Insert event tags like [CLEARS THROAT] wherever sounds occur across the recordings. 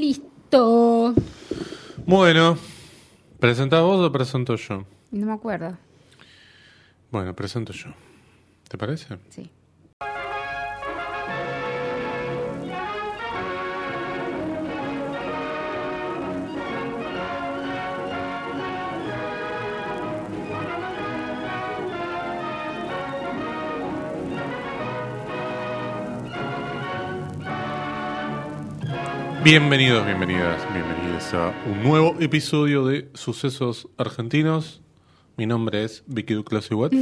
Listo. Bueno, ¿presentás vos o presento yo? No me acuerdo. Bueno, presento yo. ¿Te parece? Sí. Bienvenidos, bienvenidas, bienvenidos a un nuevo episodio de Sucesos Argentinos. Mi nombre es Vicky Duclos Iguat.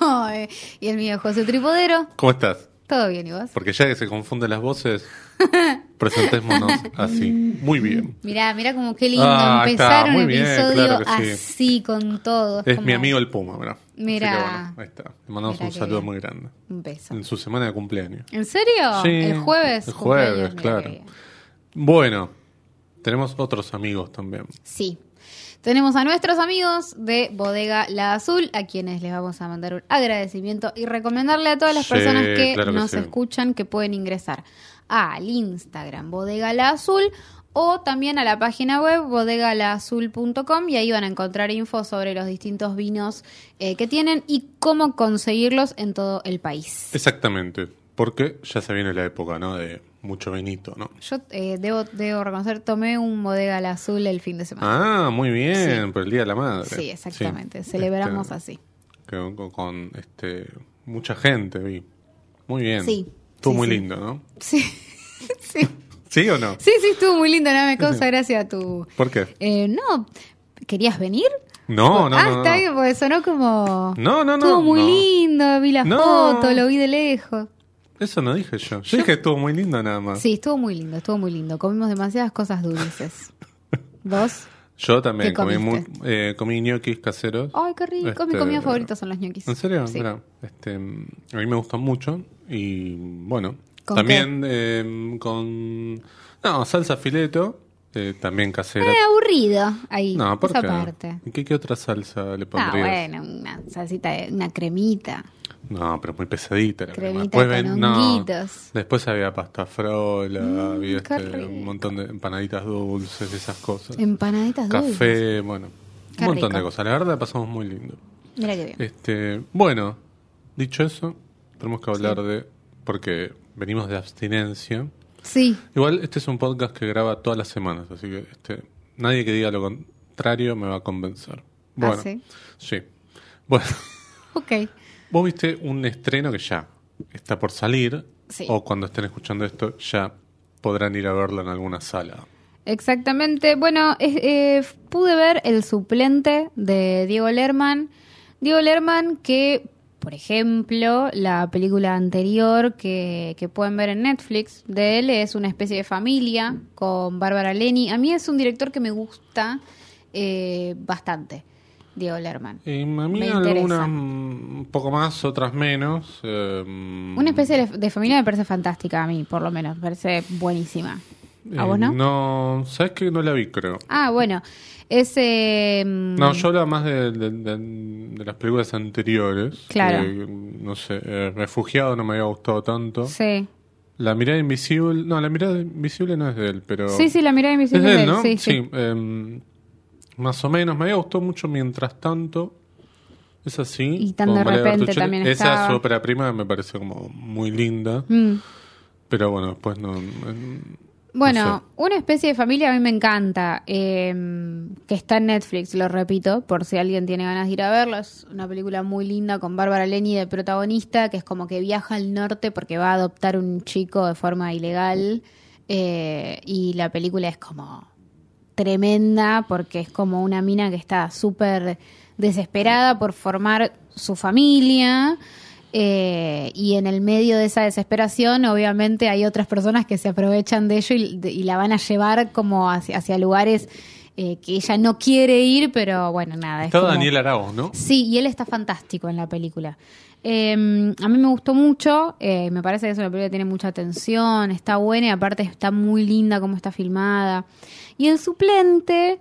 Ay, y el mío, José Tripodero. ¿Cómo estás? ¿Todo bien y vos? Porque ya que se confunden las voces, [LAUGHS] presentémonos así. Muy bien. Mirá, mirá como qué lindo Ah, empezar un bien, episodio claro que sí. así con todo. Es como mi amigo el Puma, ¿verdad? Mirá. ahí está. Le mandamos un saludo muy grande. Un beso. En su semana de cumpleaños. ¿En serio? Sí, el jueves. el jueves, claro. Bueno, tenemos otros amigos también. Sí. Tenemos a nuestros amigos de Bodega La Azul, a quienes les vamos a mandar un agradecimiento y recomendarle a todas las Sí, personas que claro que nos sí. escuchan que pueden ingresar al Instagram Bodega La Azul o también a la página web bodegalaazul.com y ahí van a encontrar info sobre los distintos vinos eh, que tienen y cómo conseguirlos en todo el país. Exactamente. Porque ya se viene la época, ¿no? De mucho vinito, ¿no? Yo eh, debo, debo reconocer, tomé un Bodega La Azul el fin de semana. Ah, muy bien, Sí. por el Día de la Madre. sí, exactamente. Sí. Celebramos Este, así. Con, con- este, mucha gente, vi. Muy bien. Sí, Estuvo sí, muy lindo, ¿no? Sí. [LAUGHS] sí. ¿Sí o no? Sí, sí, estuvo muy lindo, no me causa gracia tu... ¿Por qué? Eh, no, ¿querías venir? No, no, ah, no. está no. bien, porque sonó como... No, no, no. Estuvo muy no. lindo, vi la foto, lo vi de lejos. Eso no dije yo. Yo dije que estuvo muy lindo nada más. Sí, estuvo muy lindo, estuvo muy lindo. Comimos demasiadas cosas dulces. [LAUGHS] ¿Vos? Yo también ¿Qué comí, muy, eh, comí ñoquis caseros. Ay, qué rico. Mi Este, comida favorita son los ñoquis. ¿En serio? Sí. Mira, este, a mí me gustan mucho y bueno, ¿Con también eh, con no salsa fileto, eh, también casera. Eh, aburrido ahí, no, ¿por esa qué? parte. ¿Qué, qué otra salsa le Ah, pondrías? bueno, una salsita, una cremita. No, pero muy pesadita. la crema. Después ven- no, después había pasta frola, había Mm, qué este, un montón de empanaditas dulces, esas cosas. Empanaditas dulces. Café, bueno, Qué un montón rico. de cosas. La verdad la pasamos muy lindo. Mira qué bien. Este, bueno, dicho eso, tenemos que hablar de porque venimos de abstinencia. Sí, Igual este es un podcast que graba todas las semanas, así que este, nadie que diga lo contrario me va a convencer. Bueno, ¿Ah, sí? sí. Bueno, ok. Vos viste un estreno que ya está por salir, Sí. o cuando estén escuchando esto ya podrán ir a verlo en alguna sala. Exactamente. Bueno, eh, pude ver el suplente de Diego Lerman. Diego Lerman que, por ejemplo, la película anterior que, que pueden ver en Netflix de él es una especie de familia con Bárbara Leni. A mí es un director que me gusta eh, bastante, Diego Lerman. Y a mí Me algunas un poco más, otras menos. eh, Una especie de, de familia me parece fantástica a mí, por lo menos. Me parece buenísima. ¿A eh, vos no? No, ¿sabes que No la vi, creo. Ah, bueno. Ese... mm, No, yo hablaba más de, de- de- de las películas anteriores. Claro. no sé, eh, Refugiado no me había gustado tanto. Sí. La mirada invisible. No, la mirada invisible no es de él, pero. Sí, sí, la mirada Es invisible de de él, él, ¿no? sí, sí. em, más o menos. Me había gustado mucho mientras tanto. Es así. Y tan de repente también Esa su ópera prima me pareció como muy linda. Mm. Pero bueno, después no. Bueno, no sé. una especie de familia a mí me encanta, eh, que está en Netflix, lo repito, por si alguien tiene ganas de ir a verlo. Es una película muy linda con Bárbara Leni de protagonista, que es como que viaja al norte porque va a adoptar un chico de forma ilegal. eh, y la película es como tremenda porque es como una mina que está súper desesperada por formar su familia. eh, y en el medio de esa desesperación, obviamente, hay otras personas que se aprovechan de ello y, de- y la van a llevar como hacia, hacia lugares eh, que ella no quiere ir, pero bueno, nada. es Está como- Daniel Arauz, ¿no? Sí, y él está fantástico en la película. Eh, a mí me gustó mucho, eh, me parece que es una película que tiene mucha tensión, está buena y aparte está muy linda como está filmada. Y el suplente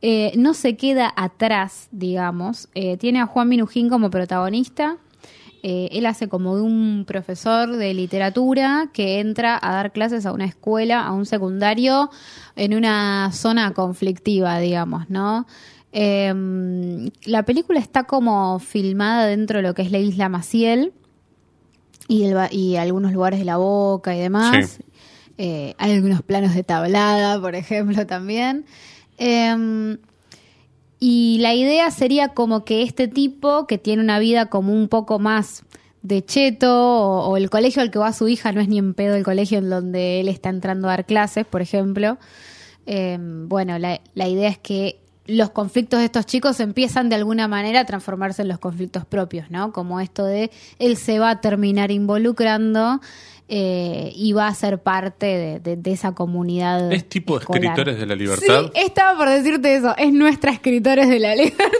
eh, no se queda atrás, digamos. Eh, tiene a Juan Minujín como protagonista. eh, él hace como de un profesor de literatura que entra a dar clases a una escuela, a un secundario, en una zona conflictiva, digamos, ¿no? Em, la película está como filmada dentro de lo que es la isla Maciel y, el, y algunos lugares de la boca y demás. Eh, hay algunos planos de tablada, por ejemplo, también. Em, y la idea sería como que este tipo, que tiene una vida como un poco más de cheto, o, el colegio al que va su hija no es ni en pedo el colegio en donde él está entrando a dar clases, por ejemplo. Em, bueno, la, la idea es que los conflictos de estos chicos empiezan de alguna manera a transformarse en los conflictos propios, ¿no? Como esto de él se va a terminar involucrando eh, y va a ser parte de, esa comunidad. ¿Es tipo escritores de la libertad? Sí, estaba por decirte eso, es nuestra escritores de la libertad.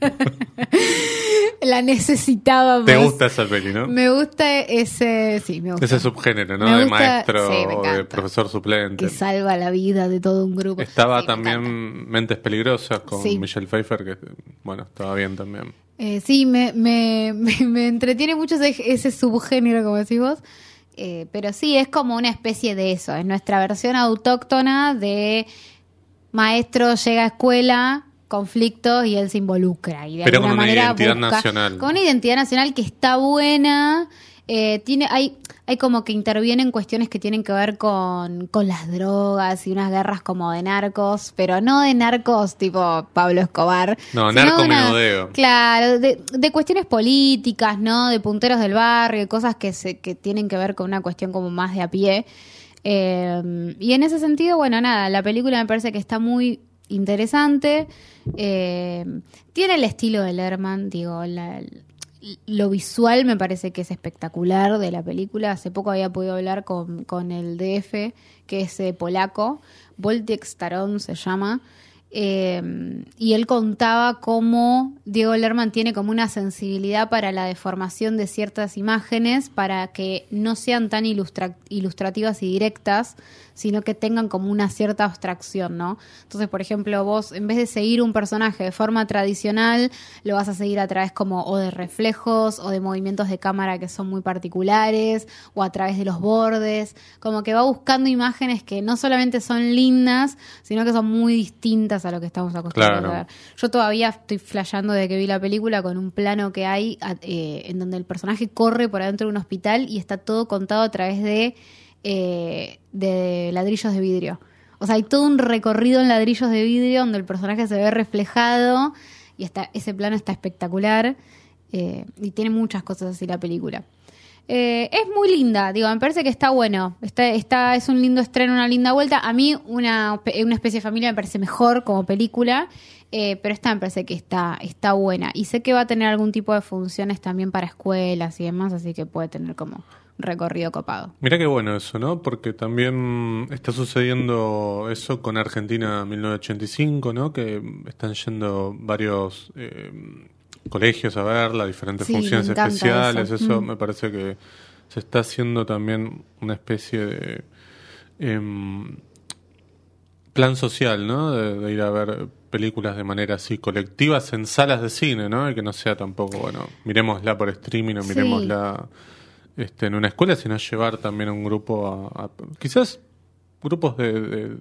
[LAUGHS] la necesitaba. ¿Te gusta esa peli, no? Me gusta ese, sí, me gusta. Ese subgénero, ¿no? de maestro, de profesor suplente. Que salva la vida de todo un grupo. Estaba también Mentes Peligrosas con Michelle Pfeiffer, que, bueno, estaba bien también. Eh, sí, me, me, [LAUGHS] me, entretiene mucho ese, ese subgénero, como decís vos. Eh, pero sí, es como una especie de eso, es nuestra versión autóctona de maestro llega a escuela, conflictos y él se involucra. Y de pero alguna con una identidad nacional. Con una identidad nacional que está buena, eh, tiene, hay, hay como que intervienen cuestiones que tienen que ver con, con las drogas y unas guerras como de narcos, pero no de narcos tipo Pablo Escobar. No, narco menudeo. Claro, de, de, cuestiones políticas, ¿no? De punteros del barrio, cosas que, se, que tienen que ver con una cuestión como más de a pie. Eh, y en ese sentido, bueno, nada, la película me parece que está muy interesante. Eh, tiene el estilo de Lerman, digo, la, lo visual me parece que es espectacular de la película. Hace poco había podido hablar con, con el DF, que es eh, polaco, Voltek Staron se llama, y él contaba cómo Diego Lerman tiene como una sensibilidad para la deformación de ciertas imágenes para que no sean tan ilustrativas y directas, sino que tengan como una cierta abstracción, ¿no? Entonces, por ejemplo, vos en vez de seguir un personaje de forma tradicional, lo vas a seguir a través como o de reflejos o de movimientos de cámara que son muy particulares o a través de los bordes, como que va buscando imágenes que no solamente son lindas, sino que son muy distintas a lo que estamos acostumbrados a ver. Yo todavía estoy flasheando de que vi la película con un plano que hay eh, en donde el personaje corre por adentro de un hospital y está todo contado a través de eh, de ladrillos de vidrio. O sea, hay todo un recorrido en ladrillos de vidrio donde el personaje se ve reflejado y está, ese plano está espectacular eh, y tiene muchas cosas así la película. Eh, es muy linda, digo, me parece que está bueno. Está, está, es un lindo estreno, una linda vuelta. A mí, una, una especie de familia me parece mejor como película, pero esta me parece que está, está buena. Y sé que va a tener algún tipo de funciones también para escuelas y demás, así que puede tener como recorrido copado. Mira qué bueno eso, ¿no? Porque también está sucediendo eso con Argentina 1985, ¿no? Que están yendo varios eh, colegios a ver las diferentes funciones especiales. Eso, mm. me parece que se está haciendo también una especie de em, plan social, ¿no? De, ir a ver películas de manera así colectivas en salas de cine, ¿no? Y que no sea tampoco, bueno, miremosla por streaming o miremosla este, en una escuela, sino llevar también a un grupo a, quizás grupos de, de,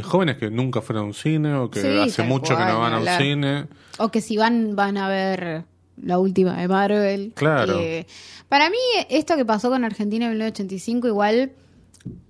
jóvenes que nunca fueron a un cine o que hace mucho que no van a un cine. O que si van, van a ver la última de Marvel. Claro. para mí, esto que pasó con Argentina en 1985, igual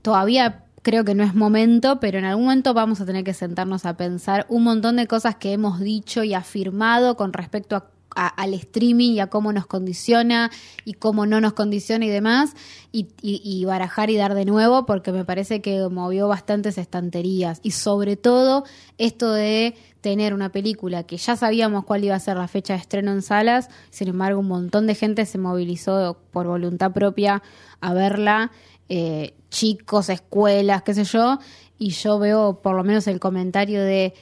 todavía creo que no es momento, pero en algún momento vamos a tener que sentarnos a pensar un montón de cosas que hemos dicho y afirmado con respecto a al streaming y a cómo nos condiciona y cómo no nos condiciona y demás, y, barajar y dar de nuevo, porque me parece que movió bastantes estanterías. Y sobre todo esto de tener una película que ya sabíamos cuál iba a ser la fecha de estreno en salas, sin embargo un montón de gente se movilizó por voluntad propia a verla, eh, chicos, escuelas, qué sé yo, y yo veo por lo menos el comentario de,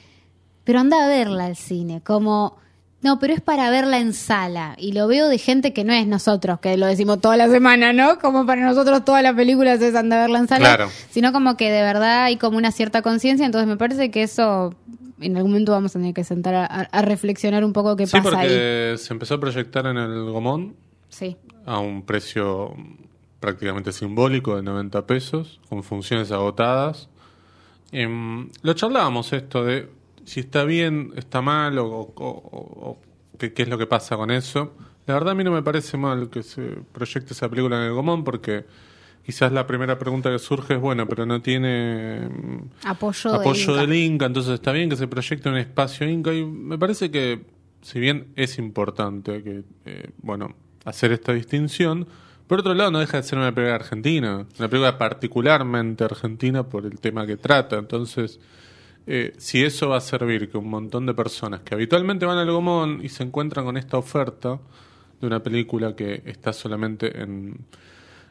pero anda a verla al cine, como no, pero es para verla en sala. Y lo veo de gente que no es nosotros, que lo decimos toda la semana, ¿no? Como para nosotros todas las películas es andar a verla en sala. Claro. Sino como que de verdad hay como una cierta conciencia. Entonces me parece que eso en algún momento vamos a tener que sentar a, reflexionar un poco qué pasa ahí. Sí, porque se empezó a proyectar en el Gomón Sí. a un precio prácticamente simbólico de 90 pesos, con funciones agotadas. Em, lo charlábamos esto de si está bien, está mal o, o- o- o qué, qué es lo que pasa con eso. La verdad a mí no me parece mal que se proyecte esa película en el Gomón porque quizás la primera pregunta que surge es, bueno, pero no tiene mm, Apoyo, apoyo del. Inca, entonces está bien que se proyecte un espacio Inca y me parece que si bien es importante que eh, bueno hacer esta distinción, por otro lado no deja de ser una película argentina, una película particularmente argentina por el tema que trata, entonces eh, si eso va a servir que un montón de personas que habitualmente van al Gomón y se encuentran con esta oferta de una película que está solamente en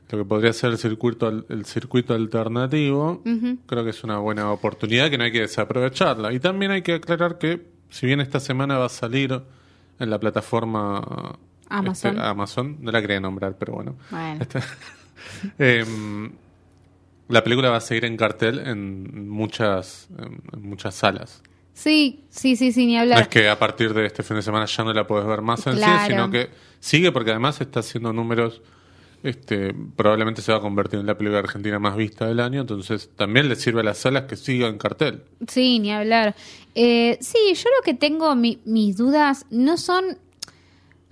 lo que podría ser el circuito el circuito alternativo, creo que es una buena oportunidad que no hay que desaprovecharla. Y también hay que aclarar que si bien esta semana va a salir en la plataforma Amazon. este, Amazon, no la quería nombrar, pero bueno. Bueno. Este, [LAUGHS] em, la película va a seguir en cartel en muchas, en, muchas salas. Sí, sí, sí, sí, ni No hablar. es que a partir de este fin de semana ya no la puedes ver más en sí, Claro. sino que sigue porque además está haciendo números, este, probablemente se va a convertir en la película argentina más vista del año, entonces también le sirve a las salas que siga en cartel. Sí, ni hablar. Eh, sí, yo lo que tengo, mi- mis dudas no son...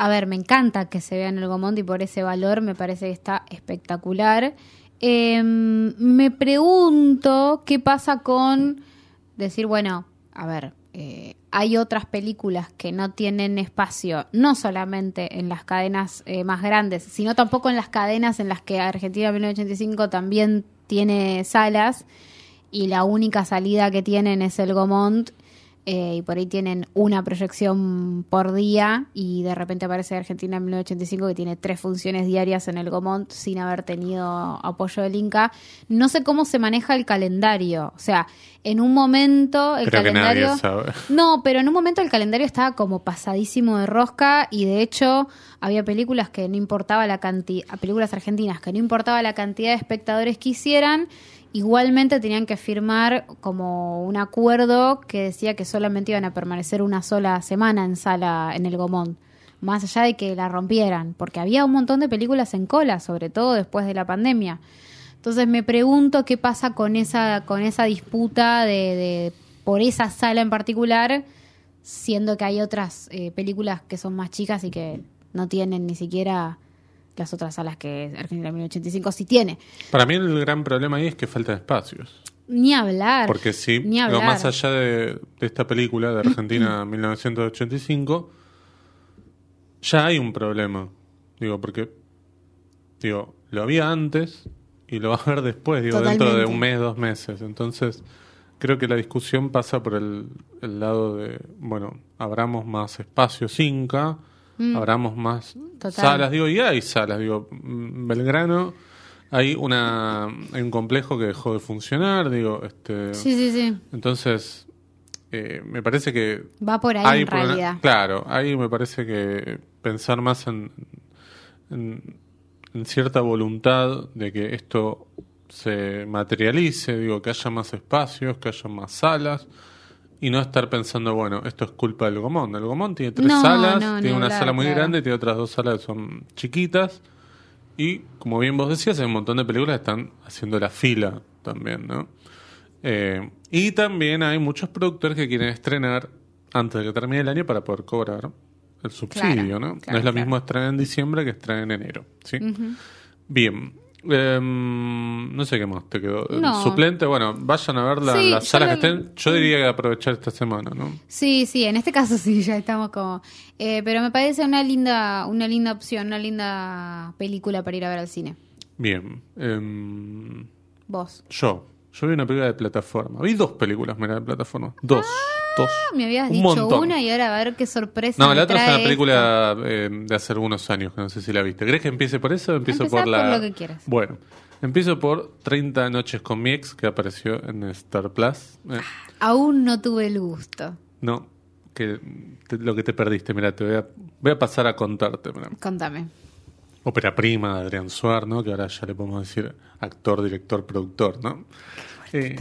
A ver, me encanta que se vea en el Gomont y por ese valor me parece que está espectacular. Eh, me pregunto qué pasa con decir, bueno, a ver, eh, hay otras películas que no tienen espacio, no solamente en las cadenas eh, más grandes, sino tampoco en las cadenas en las que Argentina 1985 también tiene salas y la única salida que tienen es el Gomont eh, y por ahí tienen una proyección por día y de repente aparece Argentina en 1985 que tiene tres funciones diarias en el Gomont sin haber tenido apoyo del Inca. No sé cómo se maneja el calendario, o sea, en un momento el Creo que calendario... nadie sabe. No, pero en un momento el calendario estaba como pasadísimo de rosca y de hecho había películas que no importaba la cantidad, películas argentinas que no importaba la cantidad de espectadores que hicieran, igualmente tenían que firmar como un acuerdo que decía que solamente iban a permanecer una sola semana en sala en el Gomón, más allá de que la rompieran, porque había un montón de películas en cola, sobre todo después de la pandemia. Entonces me pregunto qué pasa con esa, con esa disputa de, de- por esa sala en particular, siendo que hay otras eh, películas que son más chicas y que no tienen ni siquiera las otras salas que Argentina 1985 sí tiene. Para mí el gran problema ahí es que faltan espacios. Ni hablar. Porque sí, ni hablar. más allá de, de esta película de Argentina [CLEARS THROAT] 1985, ya hay un problema. Digo, porque digo, lo había antes y lo va a ver después, digo, dentro de un mes, dos meses. Entonces, creo que la discusión pasa por el, el lado de, bueno, abramos más espacios Inca, abramos más Mm. Total. salas, digo, y hay salas, digo, mm, Belgrano hay una hay un complejo que dejó de funcionar, digo, este Sí, sí, sí. entonces eh, me parece que Va por ahí hay en realidad. claro, ahí me parece que pensar más en, en, en cierta voluntad de que esto se materialice, digo, que haya más espacios, que haya más salas, y no estar pensando, bueno, esto es culpa del Gomón. El Gomón tiene tres No, salas, no, tiene una sala muy claro. grande, tiene otras dos salas que son chiquitas, y como bien vos decías, hay un montón de películas que están haciendo la fila también, ¿no? Eh, y también hay muchos productores que quieren estrenar antes de que termine el año para poder cobrar el subsidio, Claro, ¿no? no es lo mismo estrenar en diciembre que estrenar en enero, ¿sí? Bien. Em, no sé qué más te quedó. No. Suplente, bueno, vayan a ver la- Sí, las salas la- que estén. Yo diría que aprovechar esta semana, ¿no? Sí, sí, en este caso [LAUGHS] sí, ya estamos como... eh, pero me parece una linda, una linda opción, una linda película para ir a ver al cine. Bien. Em, Vos. yo. Yo vi una película de plataforma. Vi dos películas, mira, de plataforma. Dos. Ah, me habías Un dicho montón. una y ahora a ver qué sorpresa. No, la otra es una película eh, de hace algunos años, que no sé si la viste. ¿Crees que empiece por eso o empiezo Empezá por la...? por lo que quieras. Bueno, empiezo por 30 noches con mi ex, que apareció en Star Plus. Eh, esto. Aún no tuve el gusto. no, que te- lo que te perdiste, mira, te voy a, voy a pasar a contarte. mirá. Contame. Ópera prima de Adrián Suar, ¿no? Que ahora ya le podemos decir actor, director, productor, ¿no? Eh,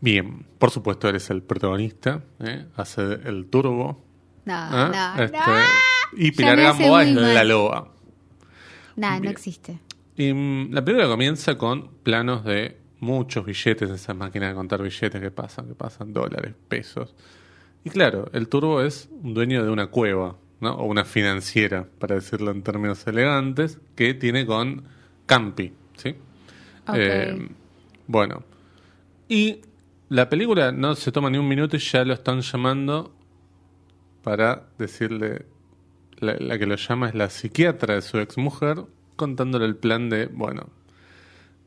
bien, por supuesto eres el protagonista, ¿eh? hace el turbo. No, ¿eh? no, Este, no. Y Pilar Gamboa es mal. la loba. Nada, no Bien. existe. Y mm, la película comienza con planos de muchos billetes, esas máquinas de contar billetes que pasan, que pasan dólares, pesos. Y claro, el turbo es un dueño de una cueva, ¿no? O una financiera, para decirlo en términos elegantes, que tiene con Campi, ¿sí? Ok. Eh, bueno. Y la película no se toma ni un minuto y ya lo están llamando para decirle. La, la que lo llama es la psiquiatra de su exmujer, contándole el plan de, bueno,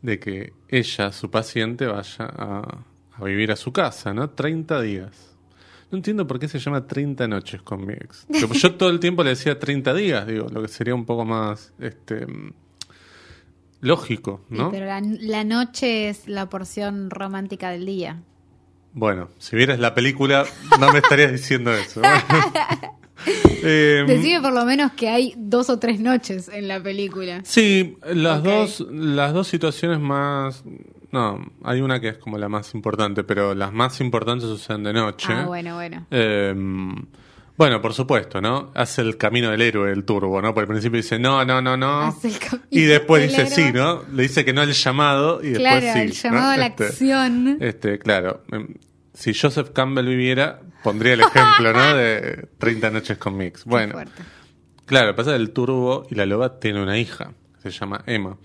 de que ella, su paciente, vaya a, a vivir a su casa, ¿no? 30 días. No entiendo por qué se llama 30 noches con mi ex. [LAUGHS] Yo todo el tiempo le decía 30 días, digo, lo que sería un poco más este lógico, Sí, ¿no? pero la, la noche es la porción romántica del día. Bueno, si vieras la película, no me estarías diciendo eso. [LAUGHS] Eh, Decime por lo menos que hay dos o tres noches en la película. sí, las dos, las dos situaciones más, no, hay una que es como la más importante, pero las más importantes suceden de noche. Ah, bueno, bueno. Eh, bueno, por supuesto, ¿no? Hace el camino del héroe el turbo, ¿no? Por el principio dice no, no, no, no. Hace el camino Y después del dice héroe. sí, ¿no? Le dice que no al llamado y después Claro, sí. el llamado ¿no? a la Este, acción. Este, claro. em, Si Joseph Campbell viviera, pondría el ejemplo, ¿no? De [LAUGHS] 30 noches con Mix. Bueno, claro, pasa que el turbo y la loba tiene una hija, se llama Emma.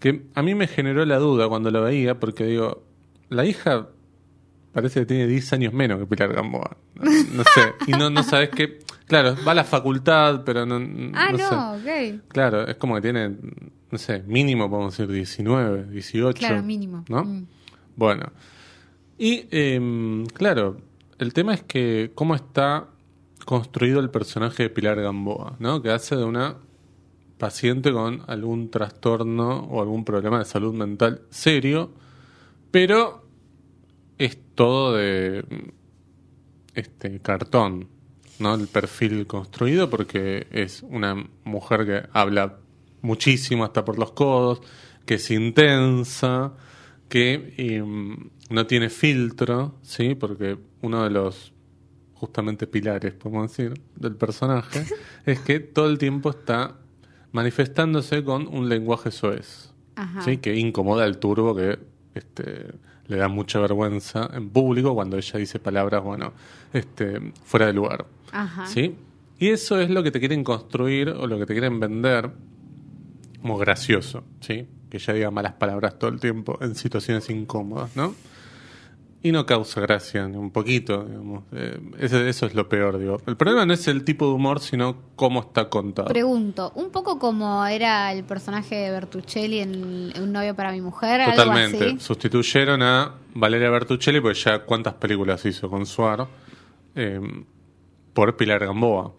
Que a mí me generó la duda cuando la veía, porque digo, la hija parece que tiene 10 años menos que Pilar Gamboa. No, no sé. Y no, no sabes qué. Claro, va a la facultad, pero no. Ah, no sé. no, ok. Claro, es como que tiene, no sé, mínimo podemos decir 19, 18. Claro, mínimo. ¿No? Mm. Bueno. Y, em, claro, el tema es que cómo está construido el personaje de Pilar Gamboa, ¿no? Que hace de una paciente con algún trastorno o algún problema de salud mental serio, pero es todo de este cartón, ¿no? El perfil construido porque es una mujer que habla muchísimo hasta por los codos, que es intensa, que em, no tiene filtro, ¿sí? Porque uno de los justamente pilares, podemos decir, del personaje [LAUGHS] es que todo el tiempo está manifestándose con un lenguaje soez. Ajá. ¿sí? que incomoda al turbo que este, le da mucha vergüenza en público cuando ella dice palabras bueno este, fuera de lugar Ajá. ¿sí? y eso es lo que te quieren construir o lo que te quieren vender como gracioso ¿sí? que ella diga malas palabras todo el tiempo en situaciones incómodas ¿no? Y no causa gracia ni un poquito digamos. Eh, eso, eso es lo peor digo el problema no es el tipo de humor sino cómo está contado Pregunto, un poco como era el personaje de Bertuccelli en Un novio para mi mujer, Totalmente. algo así. Sustituyeron a Valeria Bertuccelli, porque ya cuántas películas hizo con Suar, eh, por Pilar Gamboa.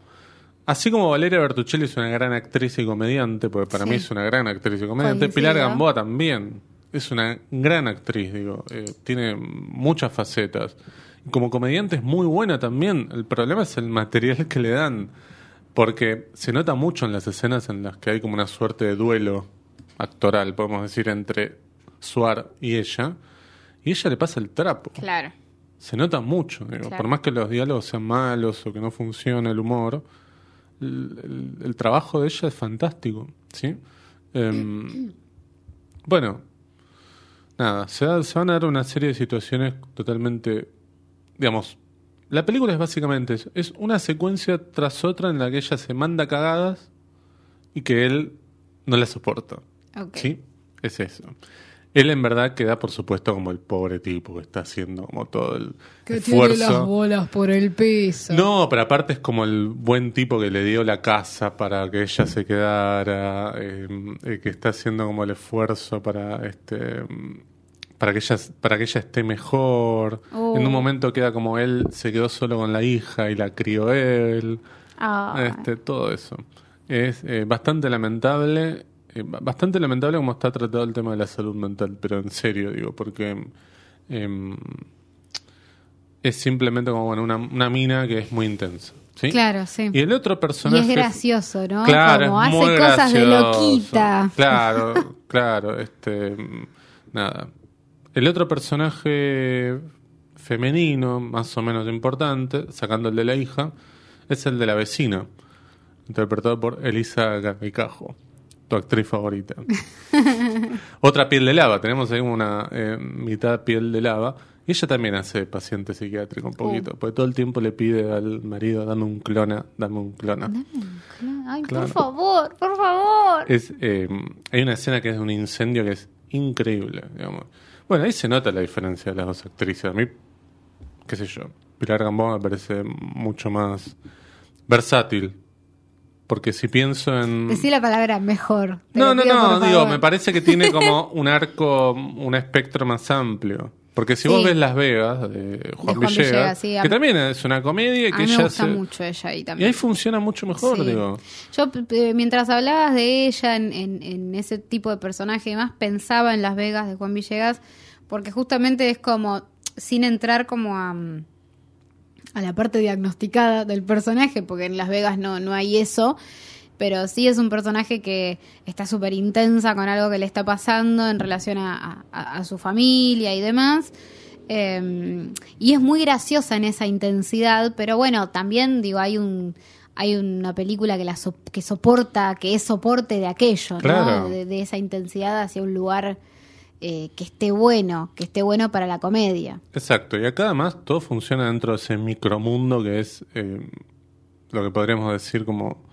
Así como Valeria Bertuccelli es una gran actriz y comediante, porque para Sí. mí es una gran actriz y comediante, Coincido. Pilar Gamboa también es una gran actriz, digo, eh, tiene muchas facetas. Y como comediante es muy buena también. El problema es el material que le dan, porque se nota mucho en las escenas en las que hay como una suerte de duelo actoral, podemos decir, entre Suar y ella, y ella le pasa el trapo. Claro. Se nota mucho, digo, Claro. por más que los diálogos sean malos o que no funcione el humor, el, el- el trabajo de ella es fantástico, ¿sí? Em, [CLEARS THROAT] bueno, nada, se, da- se van a dar una serie de situaciones totalmente, digamos, la película es básicamente eso, es una secuencia tras otra en la que ella se manda cagadas y que él no la soporta. ¿Sí? Es eso. Él en verdad queda, por supuesto, como el pobre tipo que está haciendo como todo el Que tiene las esfuerzo. bolas por el piso. No, pero aparte es como el buen tipo que le dio la casa para que ella se quedara, eh, eh, que está haciendo como el esfuerzo para este para que ella para que ella esté mejor. Oh. En un momento queda como él se quedó solo con la hija y la crió él. Este, todo eso. Es eh, bastante lamentable, eh, ba- bastante lamentable como está tratado el tema de la salud mental, pero en serio digo, porque em, es simplemente como bueno, una, una mina que es muy intensa. ¿sí? Claro, sí. Y el otro Y personaje... es gracioso, ¿no? Claro, como es hace muy cosas de loquita. Claro, [LAUGHS] claro, este nada. El otro personaje femenino, más o menos importante, sacando el de la hija, es el de la vecina, interpretado por Elisa Garricajo. Tu actriz favorita. [LAUGHS] Otra piel de lava, tenemos ahí una eh, mitad piel de lava. Y ella también hace paciente psiquiátrico un poquito, Uh. porque todo el tiempo le pide al marido, dame un clona, dame un clona. Dame un clon. Ay, Claro. por favor, por favor. Es, eh, hay una escena que es de un incendio que es increíble, digamos. Bueno, ahí se nota la diferencia de las dos actrices. A mí, qué sé yo, Pilar Gambón me parece mucho más versátil. Porque si pienso en... Decí la palabra mejor. No, no, no, digo, favor. me parece que tiene como [LAUGHS] un arco, un espectro más amplio. Porque si vos ves Las Vegas de Juan, Juan Villegas, Villegas, sí, a que también es una comedia y A que mí me gusta se- mucho ella ahí Y también. ahí funciona mucho mejor, Sí. digo. Yo, p- mientras hablabas de ella en, en- en ese tipo de personaje y demás, pensaba en Las Vegas de Juan Villegas, porque justamente es como, sin entrar como a, mm, a la parte diagnosticada del personaje, porque en Las Vegas no, no hay eso, pero sí es un personaje que está súper intensa con algo que le está pasando en relación a, a- a su familia y demás. Eh, y es muy graciosa en esa intensidad, pero bueno, también digo, hay un hay una película que la so- que soporta, que es soporte de aquello, Claro. ¿no? De, de esa intensidad hacia un lugar eh, que esté bueno, que esté bueno para la comedia. Exacto, y acá además todo funciona dentro de ese micromundo que es eh, lo que podríamos decir como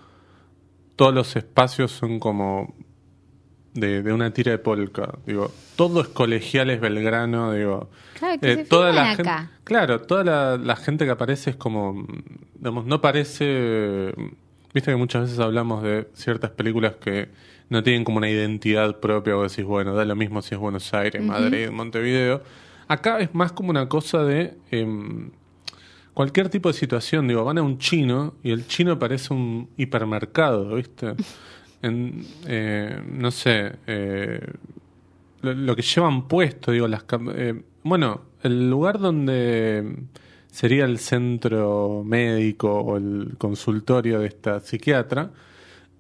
todos los espacios son como de, de una tira de polka, digo, todo es colegiales Belgrano, digo, Claro, que eh, se toda la gente, claro, toda la, la gente que aparece es como, digamos, no parece, viste que muchas veces hablamos de ciertas películas que no tienen como una identidad propia, o decís, bueno, da lo mismo si es Buenos Aires, Madrid, Montevideo. Acá es más como una cosa de em, cualquier tipo de situación, digo, van a un chino y el chino parece un hipermercado, ¿viste? [LAUGHS] En, eh, no sé, eh, lo, lo que llevan puesto, digo, las eh, bueno, el lugar donde sería el centro médico o el consultorio de esta psiquiatra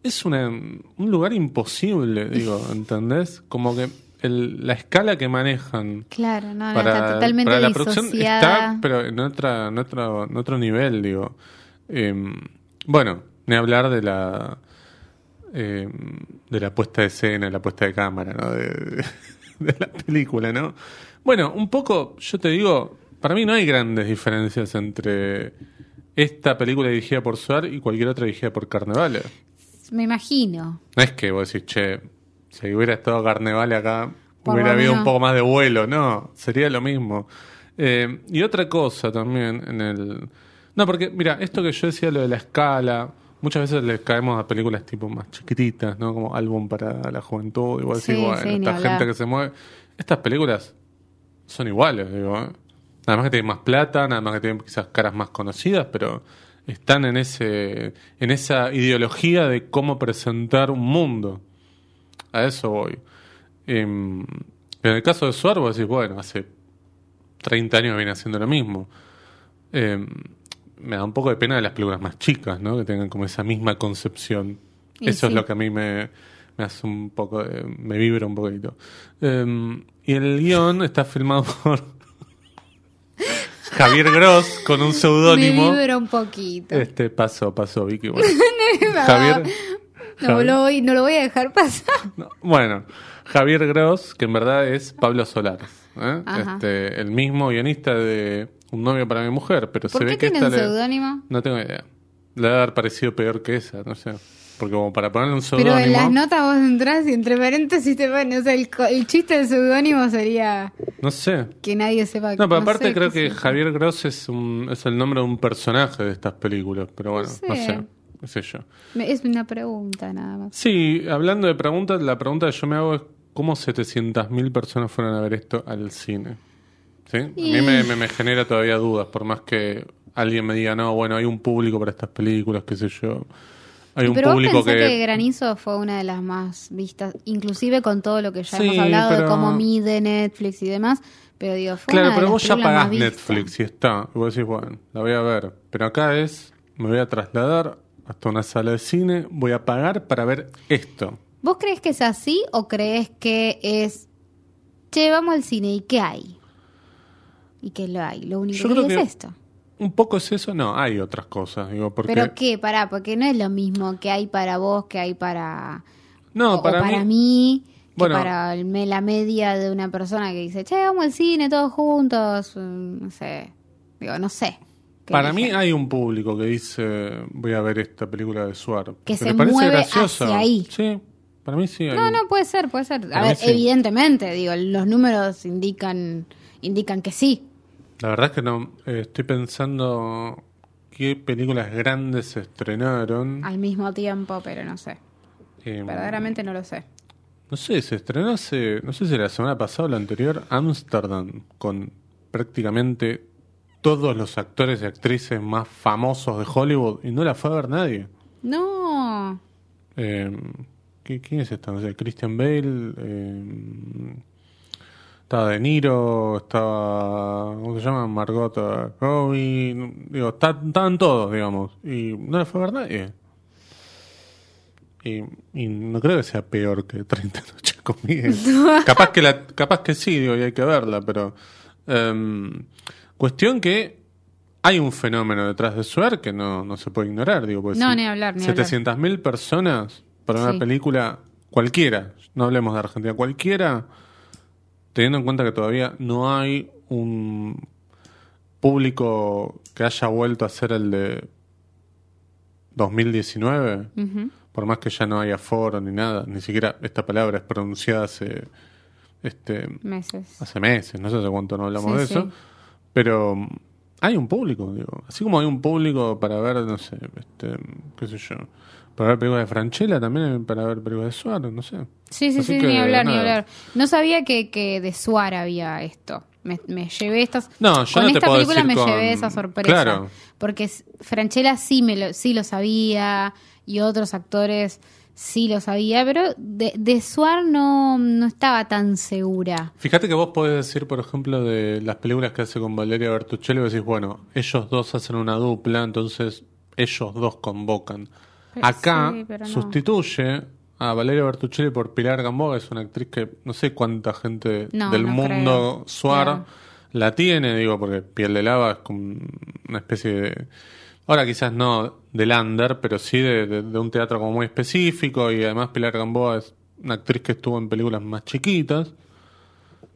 es una, un lugar imposible, digo, ¿entendés? Como que el- la escala que manejan Claro, no, para, está totalmente para la producción está, pero en, otra, en, otro, en otro nivel, digo. Eh, bueno, ni hablar de la eh, de la puesta de escena, la puesta de cámara, ¿no? De, de la película, ¿no? Bueno, un poco, yo te digo, para mí no hay grandes diferencias entre esta película dirigida por Suar y cualquier otra dirigida por Carnevale. Me imagino. No es que vos decís, che, si hubiera estado Carnevale acá, Por hubiera habido un poco más de vuelo, no, sería lo mismo. Eh, y otra cosa también en el... No, porque, mira, esto que yo decía, lo de la escala, muchas veces les caemos a películas tipo más chiquititas, ¿no? Como álbum para la juventud, igual Sí, bueno, sí, esta hablar. gente que se mueve... Estas películas son iguales, digo, ¿eh? Nada más que tienen más plata, nada más que tienen quizás caras más conocidas, pero están en ese en esa ideología de cómo presentar un mundo. A eso voy. Em, en el caso de Suar, vos decís, bueno, hace 30 años viene haciendo lo mismo. Em, me da un poco de pena de las películas más chicas, ¿no? Que tengan como esa misma concepción. Y Eso es lo que a mí me, me hace un poco, de- me vibra un poquito. Em, y el guion está filmado [LAUGHS] por Javier Gross con un Me seudónimo. vibra un poquito. Este pasó, pasó, Vicky. [LAUGHS] Bueno. Javier. no, Javi- lo voy, no lo voy a dejar pasar. no, bueno, Javier Gross, que en verdad es Pablo Solares. ¿eh? Este, el mismo guionista de Un novio para mi mujer, pero ¿Por se qué ve que tiene esta un le- seudónimo? No tengo idea. Le debe haber parecido peor que esa, no sé. Porque como para ponerle un Pero en las seudónimo. notas vos entrás y entre paréntesis te ponen, o sea, el, el chiste del seudónimo sería No sé. que nadie sepa. No, pero aparte creo que. Javier Gross es, un, es el nombre de un personaje de estas películas. Pero bueno, no sé. sé. No sé yo. Es una pregunta nada más. Sí, hablando de preguntas, la pregunta que yo me hago es cómo 700.000 personas fueron a ver esto al cine. ¿Sí? A mí me, me- me genera todavía dudas, por más que alguien me diga, no, bueno, hay un público para estas películas, qué sé yo. Hay un pero vos público pensás que... que... Granizo fue una de las más vistas, inclusive con todo lo que ya Sí, hemos hablado pero- de cómo mide Netflix y demás. Pero digo, fue Claro, una de pero las vos ya pagás. Netflix y está. Y vos decís, bueno, la voy a ver. Pero acá es, me voy a trasladar hasta una sala de cine, voy a pagar para ver esto. ¿Vos crees que es así o crees que es, che, vamos al cine y qué hay? ¿Y qué lo hay? Lo único Yo que creo hay es que- esto. Un poco es eso, no, hay otras cosas, digo, porque... ¿Pero qué? Pará, porque no es lo mismo que hay para vos que hay para No, O- o para para, mí- mí, que Bueno. para el la media de una persona que dice, che, vamos al cine todos juntos, mm, no sé, digo, no sé. ¿Qué Para mí hay un público que dice voy a ver esta película de Suar. Que se parece mueve graciosa. hacia ahí. Sí, para mí sí. hay No, no, puede ser, puede ser. A Para ver, sí. evidentemente, digo, los números indican indican que sí. La verdad es que no. eh, estoy pensando qué películas grandes se estrenaron. al mismo tiempo, pero no sé. Eh, Verdaderamente no lo sé. No sé, se estrenó hace, no sé si la semana pasada o la anterior, Amsterdam, con prácticamente todos los actores y actrices más famosos de Hollywood y no la fue a ver nadie. No. Eh, ¿qué- ¿Quién es esta? No sé, Christian Bale, eh, estaba De Niro, estaba, ¿cómo se llama? Margot Robbie, digo, está- estaban todos, digamos, y no la fue a ver nadie. Y, y no creo que sea peor que [LAUGHS] 30 noches con Miguel. [LAUGHS] capaz que la, capaz que sí, digo, y hay que verla, pero em, cuestión que hay un fenómeno detrás de Suer que no, no se puede ignorar, digo, porque No, si ni hablar, ni hablar. 700.000 personas para una película cualquiera, no hablemos de Argentina, cualquiera, teniendo en cuenta que todavía no hay un público que haya vuelto a ser el de 2019, Ujú. por más que ya no haya foro ni nada, ni siquiera esta palabra es pronunciada hace este Meses. hace meses, no sé hace cuánto no hablamos Sí, de eso, sí. pero mm, hay un público, digo, así como hay un público para ver, no sé, este, qué sé yo, para ver películas de Franchella, también hay para ver películas de Suárez, no sé. Sí, sí, Así sí, que, ni hablar, ni hablar. No sabía que, que de Suar había esto. Me, me llevé estas. No, yo con no te esta puedo película decir me con- llevé esa sorpresa. Claro. Porque Franchella sí, me lo, sí lo sabía y otros actores sí lo sabía, pero de, de Suar no, no estaba tan segura. Fíjate que vos podés decir, por ejemplo, de las películas que hace con Valeria Bertuccelli, decís, bueno, ellos dos hacen una dupla, entonces ellos dos convocan. Acá sí, pero no. sustituye a Valeria Bertuccelli por Pilar Gamboa, es una actriz que no sé cuánta gente No, del no mundo creo. Suar la tiene, digo, porque Piel de Lava es como una especie de... Ahora quizás no del under, pero sí de, de- de un teatro como muy específico y además Pilar Gamboa es una actriz que estuvo en películas más chiquitas.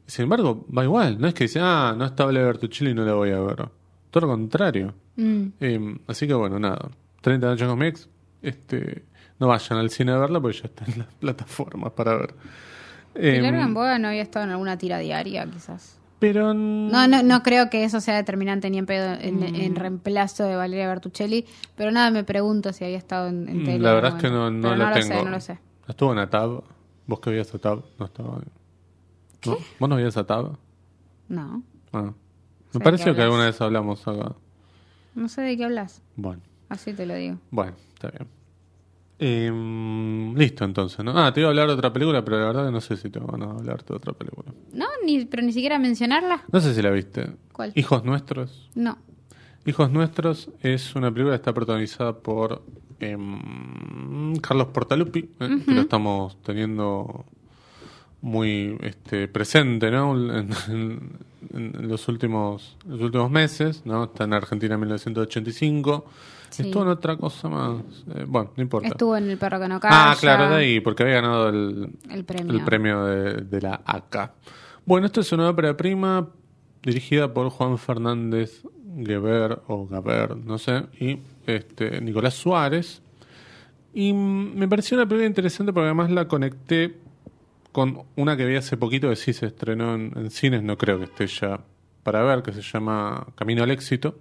Sin embargo, va igual. No es que dice, ah, no está Valeria Bertuccelli y no la voy a ver. Todo lo contrario. Mm. Eh, así que bueno, nada. 30 noches con mi ex. Este, no vayan al cine a verla porque ya está en las plataformas para ver. Eh, Pilar Gamboa no había estado en alguna tira diaria, quizás. pero No, no, no creo que eso sea determinante ni en pedo en, Mm. en reemplazo de Valeria Bertuccelli, pero nada, me pregunto si había estado en, en Mm, tele. La verdad es que no, no la lo tengo. sé, no lo sé. Estuvo en Atab. Vos que veías Atab, no estaba. ¿No? ¿Vos no veías Atab? No, Ah. Me pareció qué que alguna vez hablamos acá. no sé de qué hablas, Bueno, así te lo digo. bueno, está bien. Eh, listo entonces, ¿no? Ah, te iba a hablar de otra película, pero la verdad que no sé si te van a hablar de otra película. No, ni, pero ni siquiera mencionarla. No sé si la viste. ¿Cuál? Hijos Nuestros. No. Hijos Nuestros es una película que está protagonizada por em, Carlos Portalupi, eh, que lo estamos teniendo muy este, presente ¿no? en, en- en los, últimos, los últimos meses. ¿no? Está en Argentina en 1985. Sí. Estuvo en otra cosa más. eh, bueno, no importa. Estuvo en El perro que no calla. Ah, claro, de ahí, porque había ganado el, El premio. el premio de, de la ACA. Bueno, esto es una ópera prima dirigida por Juan Fernández Geber o Gaber, no sé, y este Nicolás Suárez. Y me pareció una película interesante porque además la conecté con una que vi hace poquito que sí se estrenó en, en cines, no creo que esté ya para ver, que se llama Camino al Éxito,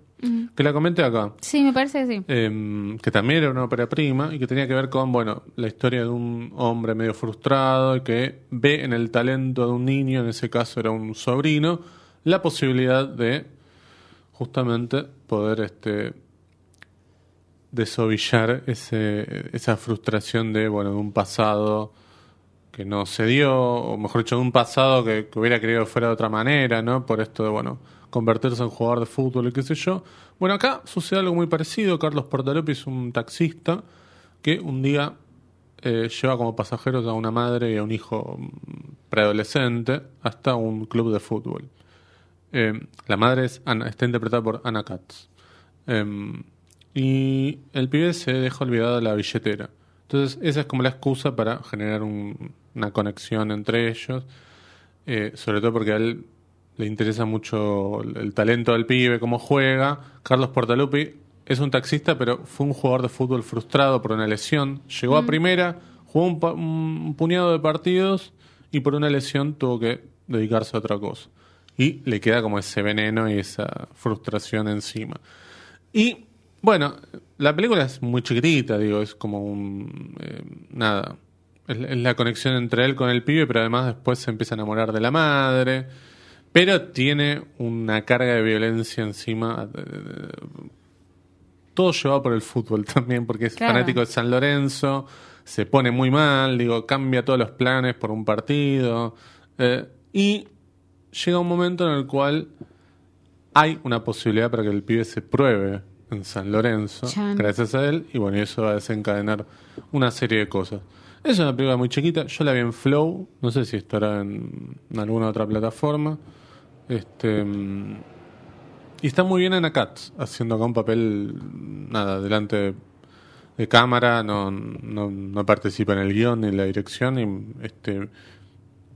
que la comenté acá. Sí, me parece que sí. Eh, que también era una ópera prima y que tenía que ver con, bueno, la historia de un hombre medio frustrado y que ve en el talento de un niño, en ese caso era un sobrino, la posibilidad de justamente poder este desovillar ese, esa frustración de, bueno, de un pasado que no se dio, o mejor dicho, de un pasado que, que hubiera querido que fuera de otra manera, ¿no? Por esto de, bueno, convertirse en jugador de fútbol y qué sé yo. Bueno, acá sucede algo muy parecido. Carlos Portalopi es un taxista que un día eh, lleva como pasajeros a una madre y a un hijo mm, preadolescente hasta un club de fútbol. Eh, la madre es Ana- está interpretada por Anna Katz. Eh, y el pibe se deja olvidada la billetera. Entonces, esa es como la excusa para generar un- una conexión entre ellos. Eh, sobre todo porque él le interesa mucho el, talento del pibe, cómo juega. Carlos Portalupi es un taxista, pero fue un jugador de fútbol frustrado por una lesión. Llegó a primera, jugó un, pa- un puñado de partidos y por una lesión tuvo que dedicarse a otra cosa. Y le queda como ese veneno y esa frustración encima. Y bueno, la película es muy chiquitita, digo, es como un. eh, nada. Es, es la conexión entre él con el pibe, pero además después se empieza a enamorar de la madre. Pero tiene una carga de violencia encima. de- todo llevado por el fútbol [LAUGHS] también, porque es Claro. fanático de San Lorenzo, se pone muy mal, digo, cambia todos los planes por un partido. eh, y llega un momento en el cual hay una posibilidad para que el pibe se pruebe en San Lorenzo, Chan. gracias a él, y bueno, y eso va a desencadenar una serie de cosas. Es una película muy chiquita, yo la vi en Flow, no sé si estará en, en alguna otra plataforma. Este y está muy bien Ana Katz, haciendo acá un papel, nada, delante de, cámara, no, no, no participa en el guion ni en la dirección, y este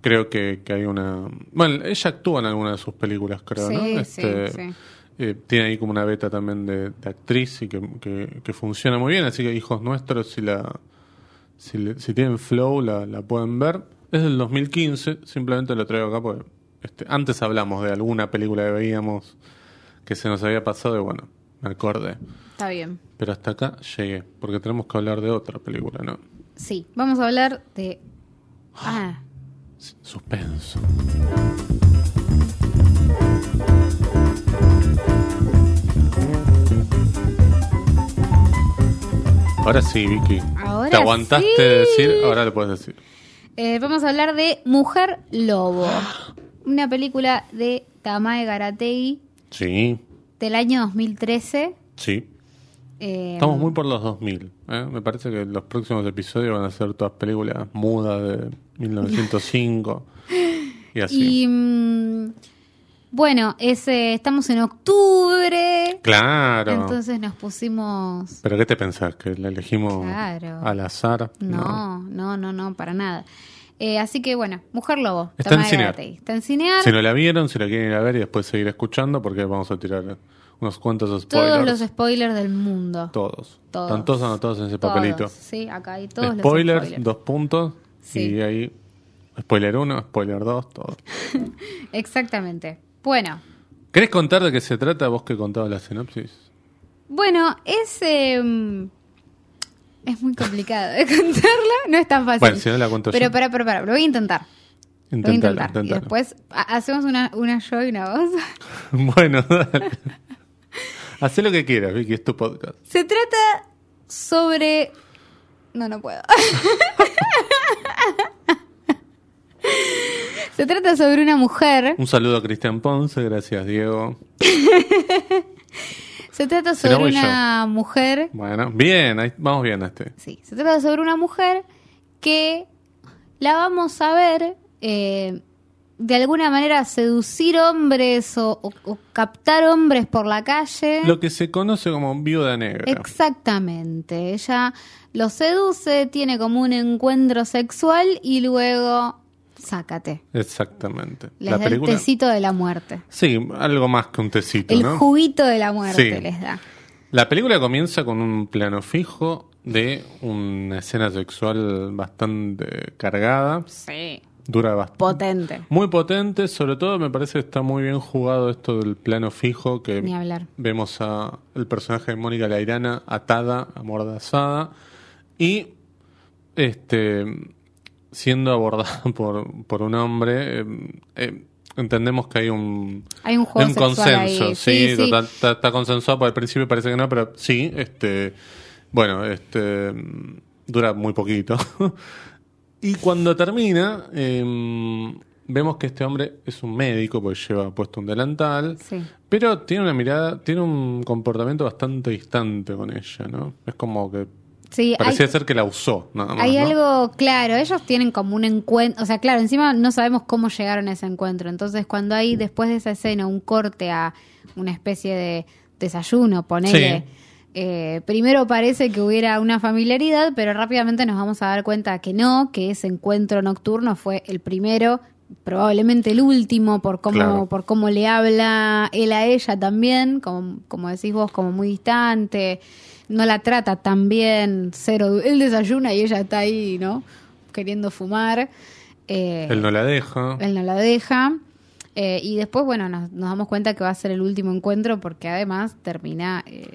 creo que, que hay una... Bueno, ella actúa en alguna de sus películas, creo, ¿no? Este, sí, sí. eh, tiene ahí como una beta también de, de actriz y que, que, que funciona muy bien, así que hijos nuestros, si la si, le- si tienen flow la, la pueden ver. Es del 2015, simplemente lo traigo acá porque este, antes hablamos de alguna película que veíamos que se nos había pasado y bueno, me acordé. Está bien. Pero hasta acá llegué, porque tenemos que hablar de otra película, ¿no? Sí, vamos a hablar de... Ah, Suspenso. Ahora sí, Vicky. Ahora Te aguantaste sí. de decir, ahora lo puedes decir. eh, vamos a hablar de Mujer Lobo. Una película de Tamae Garategui Sí, del año 2013. sí. Eh, Estamos muy por los 2000. ¿eh? Me parece que los próximos episodios van a ser todas películas mudas de 1905 [LAUGHS] y así. Y mm, bueno, ese, estamos en octubre. Claro. Entonces nos pusimos... ¿Pero qué te pensás? ¿Que la elegimos Claro. al azar? No, no, no, no, para nada. Eh, así que bueno, Mujer Lobo. Está en Cinear. Está en Cinear. Si no la vieron, si la quieren ir a ver y después seguir escuchando, porque vamos a tirar unos cuantos spoilers. Todos los spoilers del mundo. Todos. Todos. Están todos anotados en ese Todos. papelito. Sí, acá hay todos spoilers, los spoilers. dos puntos. Sí. Y ahí, spoiler uno, spoiler dos, todo. [LAUGHS] Exactamente. Bueno, ¿Querés contar de qué se trata vos que contabas la sinopsis? bueno, es... eh, es muy complicado de [LAUGHS] contarla, no es tan fácil. Bueno, si no la cuento Pero yo. para, para, para, lo voy a intentar. Lo voy a Intentalo, intentar. Y después ha- hacemos una, una yo y una voz. [LAUGHS] Bueno, dale. Hacé lo que quieras, Vicky, es tu podcast. Se trata sobre... No, no puedo. [LAUGHS] Se trata sobre una mujer. Un saludo a Cristian Ponce, gracias Diego. Se trata sobre una mujer. Bueno, bien, ahí, vamos bien a este. Sí, se trata sobre una mujer que la vamos a ver eh, de alguna manera seducir hombres o, o- o captar hombres por la calle. Lo que se conoce como viuda negra. Exactamente. Ella lo seduce, tiene como un encuentro sexual y luego sácate. Exactamente. Les la da el tecito de la muerte. Sí, algo más que un tecito, El ¿no? juguito de la muerte Sí. les da. La película comienza con un plano fijo de una escena sexual bastante cargada. Sí. Dura bastante. Potente. Muy potente, sobre todo me parece que está muy bien jugado esto del plano fijo que Ni hablar. vemos a el personaje de Mónica Lairana atada, amordazada y este siendo abordada [LAUGHS] por, por un hombre. eh, eh, entendemos que hay un, Hay un juego un sexual consenso, ahí. sí, Está, consensuado, por el principio parece que no, pero sí, este, bueno, este, dura muy poquito. [LAUGHS] y cuando termina, em, vemos que este hombre es un médico, porque lleva puesto un delantal, Sí. pero tiene una mirada, tiene un comportamiento bastante distante con ella, ¿no? Es como que Sí, parecía hay, ser que la usó, nada más, hay ¿no? algo claro. Ellos tienen como un encuentro. O sea, claro, encima no sabemos cómo llegaron a ese encuentro. Entonces, cuando hay después de esa escena un corte a una especie de desayuno, ponele. Sí. Eh, primero parece que hubiera una familiaridad, pero rápidamente nos vamos a dar cuenta que no, que ese encuentro nocturno fue el primero, probablemente el último, por cómo, Claro. por cómo le habla él a ella también, como, como decís vos, como muy distante, no la trata tan bien, cero, él desayuna y ella está ahí, ¿no? Queriendo fumar. Eh, Él no la deja. él no la deja. Eh, y después, bueno, nos, nos damos cuenta que va a ser el último encuentro porque además termina eh,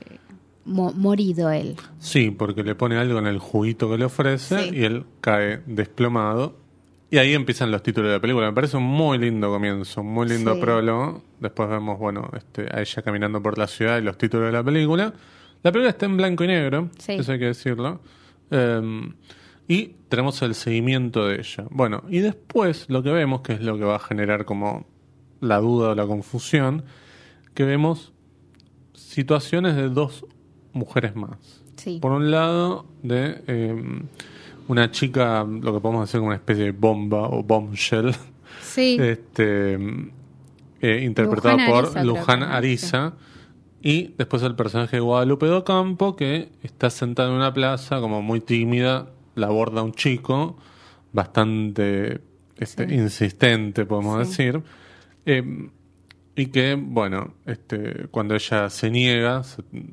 mo- morido él. Sí, porque le pone algo en el juguito que le ofrece Sí. y él cae desplomado. Y ahí empiezan los títulos de la película. Me parece un muy lindo comienzo, un muy lindo Sí. prólogo. Después vemos, bueno, este, a ella caminando por la ciudad y los títulos de la película. La película está en blanco y negro, Sí. eso hay que decirlo. Eh, y tenemos el seguimiento de ella. Bueno, y después lo que vemos, que es lo que va a generar como la duda o la confusión, que vemos situaciones de dos mujeres más. Sí. Por un lado, de eh, una chica, lo que podemos decir como una especie de bomba o bombshell, Sí. [LAUGHS] este, eh, interpretada Luján por Luján. Ariza. Y después el personaje de Guadalupe Docampo, que está sentada en una plaza, como muy tímida, la aborda un chico, bastante este, Sí. insistente, podemos Sí. decir. Eh, y que, bueno, este, cuando ella se niega,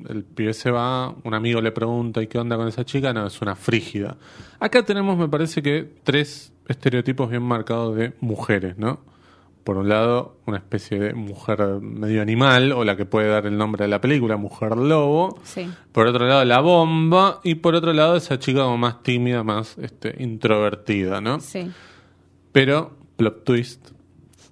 el pibe se va, un amigo le pregunta, ¿y qué onda con esa chica? No, es una frígida. Acá tenemos, me parece que, tres estereotipos bien marcados de mujeres, ¿no? Por un lado, una especie de mujer medio animal, o la que puede dar el nombre de la película, mujer lobo. Sí. Por otro lado, la bomba. Y por otro lado, esa chica como más tímida, más este, introvertida, ¿no? Sí. Pero, plot twist,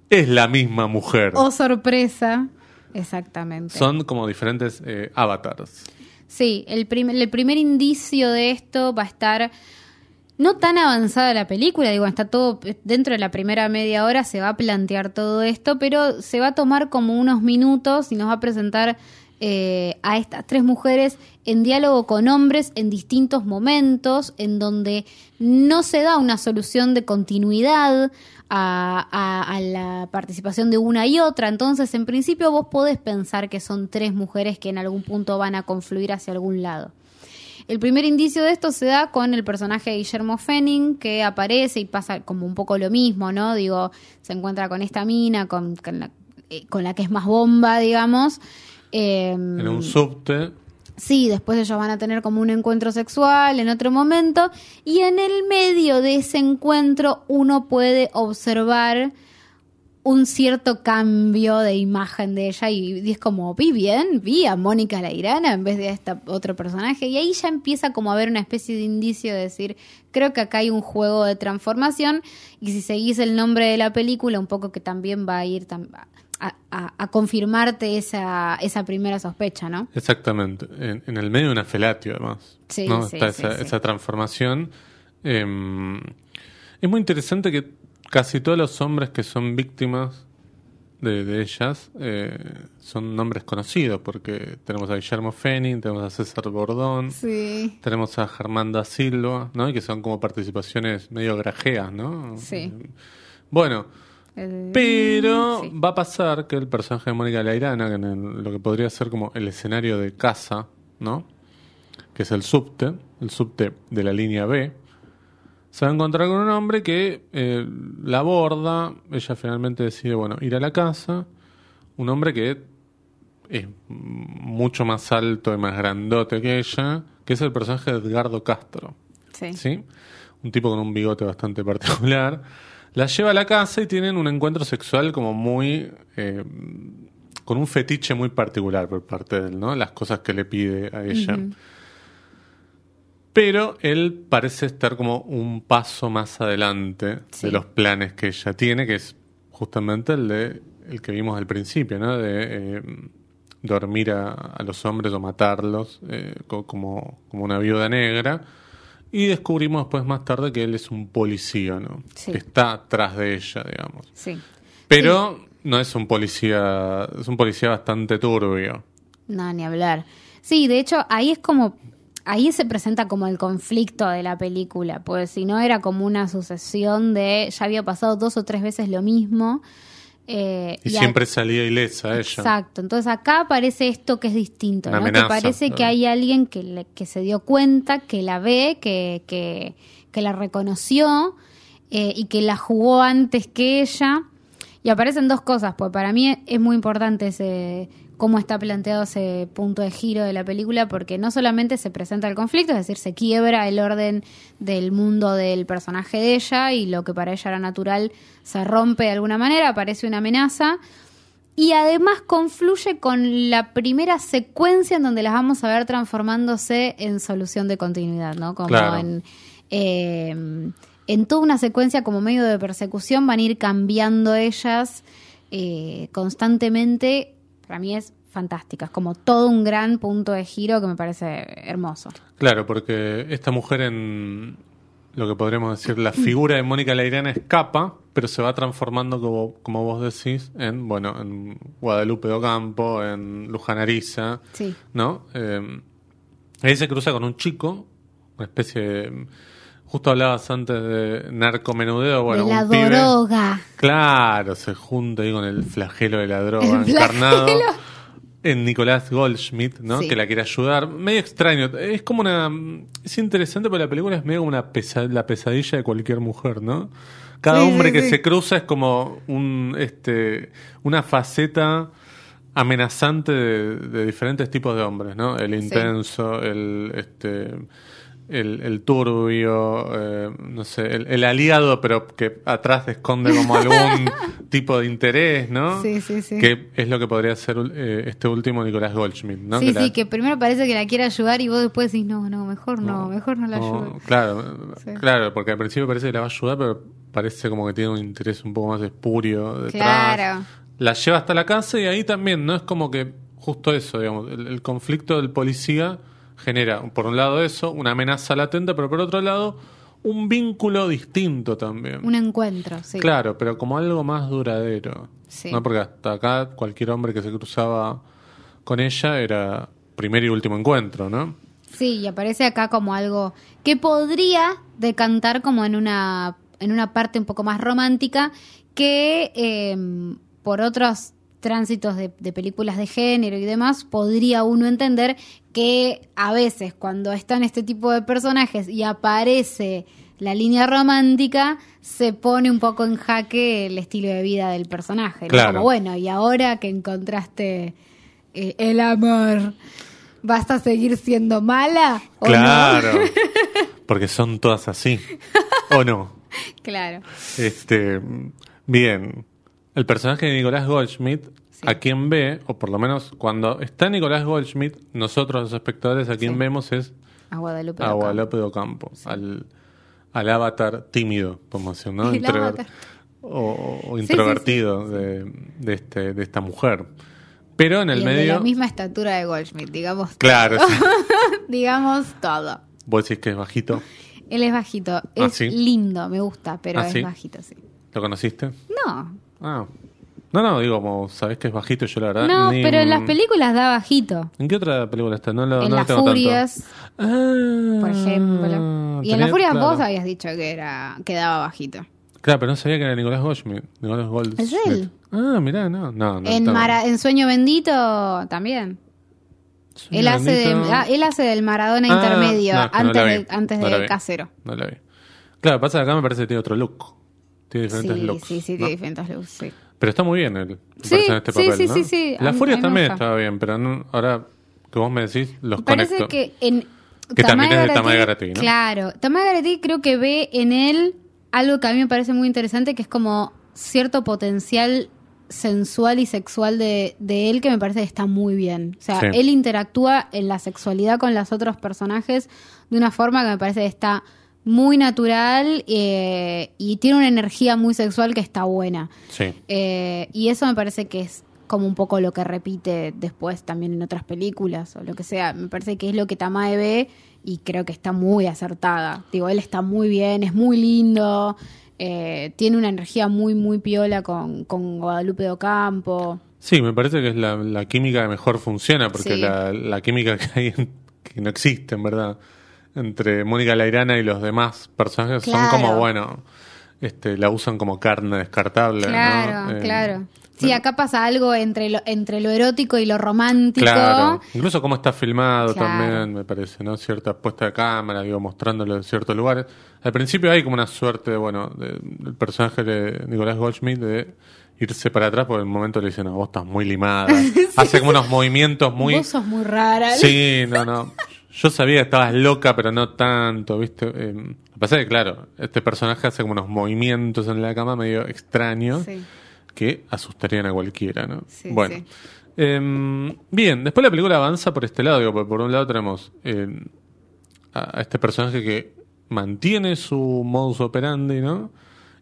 es la misma mujer. Oh, sorpresa. Exactamente. Son como diferentes eh, avatars. Sí, el, prim- el primer indicio de esto va a estar no tan avanzada la película, digo, está todo dentro de la primera media hora se va a plantear todo esto, pero se va a tomar como unos minutos y nos va a presentar eh, a estas tres mujeres en diálogo con hombres en distintos momentos, en donde no se da una solución de continuidad a, a- a la participación de una y otra. Entonces, en principio, vos podés pensar que son tres mujeres que en algún punto van a confluir hacia algún lado. El primer indicio de esto se da con el personaje de Guillermo Fenning, que aparece y pasa como un poco lo mismo, ¿no? Digo, se encuentra con esta mina, con, con la, eh, con la que es más bomba, digamos. Eh, En un subte. Sí, después ellos van a tener como un encuentro sexual en otro momento y en el medio de ese encuentro uno puede observar un cierto cambio de imagen de ella y es como, vi bien, vi a Mónica Lairana en vez de a este otro personaje y ahí ya empieza como a haber una especie de indicio de decir, creo que acá hay un juego de transformación y si seguís el nombre de la película un poco que también va a ir a, a- a confirmarte esa, esa primera sospecha, ¿no? Exactamente. En, en el medio de una felatio, además. Sí, ¿no? sí, Está sí, esa, transformación. Eh, es muy interesante que casi todos los hombres que son víctimas de, de ellas eh, son nombres conocidos, porque tenemos a Guillermo Fenning, tenemos a César Bordón, Sí. tenemos a Germán da Silva, ¿no? Y que son como participaciones medio grajeas, ¿no? Sí. Bueno, El- pero sí. va a pasar que el personaje de Mónica Lairana, que en el- lo que podría ser como el escenario de casa, ¿no? Que es el subte, el subte de la línea B, se va a encontrar con un hombre que eh, la aborda, ella finalmente decide, bueno, ir a la casa, un hombre que es mucho más alto y más grandote que ella, que es el personaje de Edgardo Castro. Sí. ¿sí? Un tipo con un bigote bastante particular. La lleva a la casa y tienen un encuentro sexual como muy... eh, con un fetiche muy particular por parte de él, ¿no? Las cosas que le pide a ella. Pero él parece estar como un paso más adelante Sí. de los planes que ella tiene, que es justamente el de el que vimos al principio, ¿no? De eh, dormir a, a los hombres o matarlos eh, co- como, como una viuda negra. Y descubrimos después más tarde que él es un policía, ¿no? Sí. Que está atrás de ella, digamos. Sí. Pero no es un policía, es un policía bastante turbio. No, ni hablar. Sí, de hecho, ahí es como. Ahí se presenta como el conflicto de la película, pues si no era como una sucesión de. Ya había pasado dos o tres veces lo mismo. Eh, Y siempre salía ilesa ella. Exacto. Entonces acá aparece esto que es distinto, Una ¿no? amenaza, que parece que hay alguien que, le- que se dio cuenta, que la ve, que, que, que la reconoció eh, y que la jugó antes que ella. Y aparecen dos cosas, pues para mí es muy importante ese cómo está planteado ese punto de giro de la película, porque no solamente se presenta el conflicto, es decir, se quiebra el orden del mundo del personaje de ella y lo que para ella era natural se rompe de alguna manera, aparece una amenaza, y además confluye con la primera secuencia en donde las vamos a ver transformándose en solución de continuidad, ¿no? Como Claro. en, eh, en toda una secuencia como medio de persecución van a ir cambiando ellas eh, constantemente. Para mí es fantástica, es como todo un gran punto de giro que me parece hermoso. Claro, porque esta mujer en lo que podríamos decir, la figura de Mónica Leirana escapa, pero se va transformando, como, como vos decís, en, bueno, en Guadalupe de Ocampo, en Luján Ariza, Sí. ¿no? Eh, ahí se cruza con un chico, una especie de... Justo hablabas antes de narcomenudeo, bueno, de la un pibe- droga. Claro, se junta ahí con el flagelo de la [LAUGHS] droga El encarnado flagelo. en Nicolás Goldschmidt, ¿no? Sí. Que la quiere ayudar. Medio extraño. Es como una. Es interesante porque la película es medio como una pesa- la pesadilla de cualquier mujer, ¿no? Cada Sí, hombre sí, que se cruza es como un este una faceta amenazante de, de diferentes tipos de hombres, ¿no? El intenso, el este el, el turbio, eh, no sé, el, el aliado, pero que atrás esconde como algún [LAUGHS] tipo de interés, ¿no? Sí, sí, sí. Que es lo que podría ser eh, este último Nicolás Goldschmidt, ¿no? sí, sí, que primero parece que la quiere ayudar y vos después decís, no, no, mejor no, mejor no la no, ayudo. claro, Sí. claro, porque al principio parece que la va a ayudar, pero parece como que tiene un interés un poco más espurio detrás. Claro. La lleva hasta la casa y ahí también, ¿no? Es como que justo eso, digamos, el, el conflicto del policía genera, por un lado eso, una amenaza latente, pero por otro lado, un vínculo distinto también. Un encuentro, sí. Claro, pero como algo más duradero. Sí. ¿no? Porque hasta acá cualquier hombre que se cruzaba con ella era primer y último encuentro, ¿no? Sí, y aparece acá como algo que podría decantar como en una, en una parte un poco más romántica que eh, por otros tránsitos de, de películas de género y demás, podría uno entender que a veces cuando están este tipo de personajes y aparece la línea romántica, se pone un poco en jaque el estilo de vida del personaje. ¿no? Claro. Como, bueno, y ahora que encontraste eh, el amor, ¿vas a seguir siendo mala? ¿O no? Claro. [LAUGHS] Porque son todas así. ¿O no? Claro. Este, bien. El personaje de Nicolás Goldschmidt, a quien ve, o por lo menos cuando está Nicolás Goldschmidt, nosotros los espectadores a quien Sí. vemos es A Guadalupe. a Ocampo. Guadalupe de Ocampo, al, al avatar tímido, podemos decir, ¿no? Introver-. O, introvertido De, de, este, de esta mujer. Pero en el Y el de medio. la misma estatura de Goldschmidt, digamos. Claro, sí. [LAUGHS] digamos todo. vos decís que es bajito. Él es bajito. Es sí? lindo, me gusta, pero ¿Ah, es sí? bajito, sí. ¿Lo conociste? No, Ah. No, no, digo, como sabés que es bajito, yo la verdad. no, ni- pero en las películas da bajito. ¿En qué otra película está? No lo, en no lo Las tengo Furias, tanto. Ah, por ejemplo. Y en Las Furias claro. vos habías dicho que era que daba bajito. Claro, pero no sabía que era Nicolás Goldschmidt. Nicolás Goldschmidt. Es él. Ah, mirá, no, no. no en, no. Mara- en Sueño Bendito también. Él hace, de, Bendito. ah, él hace del Maradona Ah, intermedio no, es que no antes, la vi. de, antes No la de vi. Casero. No la vi. Claro, pasa que acá me parece que tiene otro look. Tiene Sí, diferentes looks. sí, sí, ¿no? tiene diferentes looks, sí. Pero está muy bien me Sí, en este sí, papel, sí, ¿no? sí, sí. A Las mí- Furias a mí me también estaba bien, pero no- ahora que vos me decís, los Parece conecto. que en Que también es de Tamay Garati, ¿no? Claro, Tamay Garati creo que ve en él algo que a mí me parece muy interesante, que es como cierto potencial sensual y sexual de, de él que me parece que está muy bien. O sea, Sí. él interactúa en la sexualidad con los otros personajes de una forma que me parece que está muy natural eh, y tiene una energía muy sexual que está buena. Sí. Eh, y eso me parece que es como un poco lo que repite después también en otras películas o lo que sea. Me parece que es lo que Tamae ve y creo que está muy acertada. Digo, él está muy bien, es muy lindo, eh, tiene una energía muy, muy piola con, con Guadalupe de Ocampo. Sí, me parece que es la, la química que mejor funciona, porque Sí. la, la química que hay, en- que no existe, en verdad, entre Mónica Lairana y los demás personajes son como, bueno, este, la usan como carne descartable. ¿no? Claro, Eh, claro. Sí, acá pasa algo entre lo, entre lo erótico y lo romántico. Claro, incluso cómo está filmado Claro. también, me parece, ¿no? Cierta puesta de cámara, digo, mostrándolo en ciertos lugares. Al principio hay como una suerte, bueno, de- del personaje de Nicolás Goldschmidt de irse para atrás, porque en el momento le dicen, no, vos estás muy limada. [LAUGHS] Hace como unos movimientos muy... Vos sos muy rara. Sí, no, no. Yo sabía que estabas loca, pero no tanto, ¿viste? Eh, lo que pasa es que, claro, este personaje hace como unos movimientos en la cama medio extraños Sí. que asustarían a cualquiera, ¿no? Sí, bueno. sí. Eh, bien, después la película avanza por este lado, digo, porque por un lado tenemos eh, a a este personaje que mantiene su modus operandi, ¿no?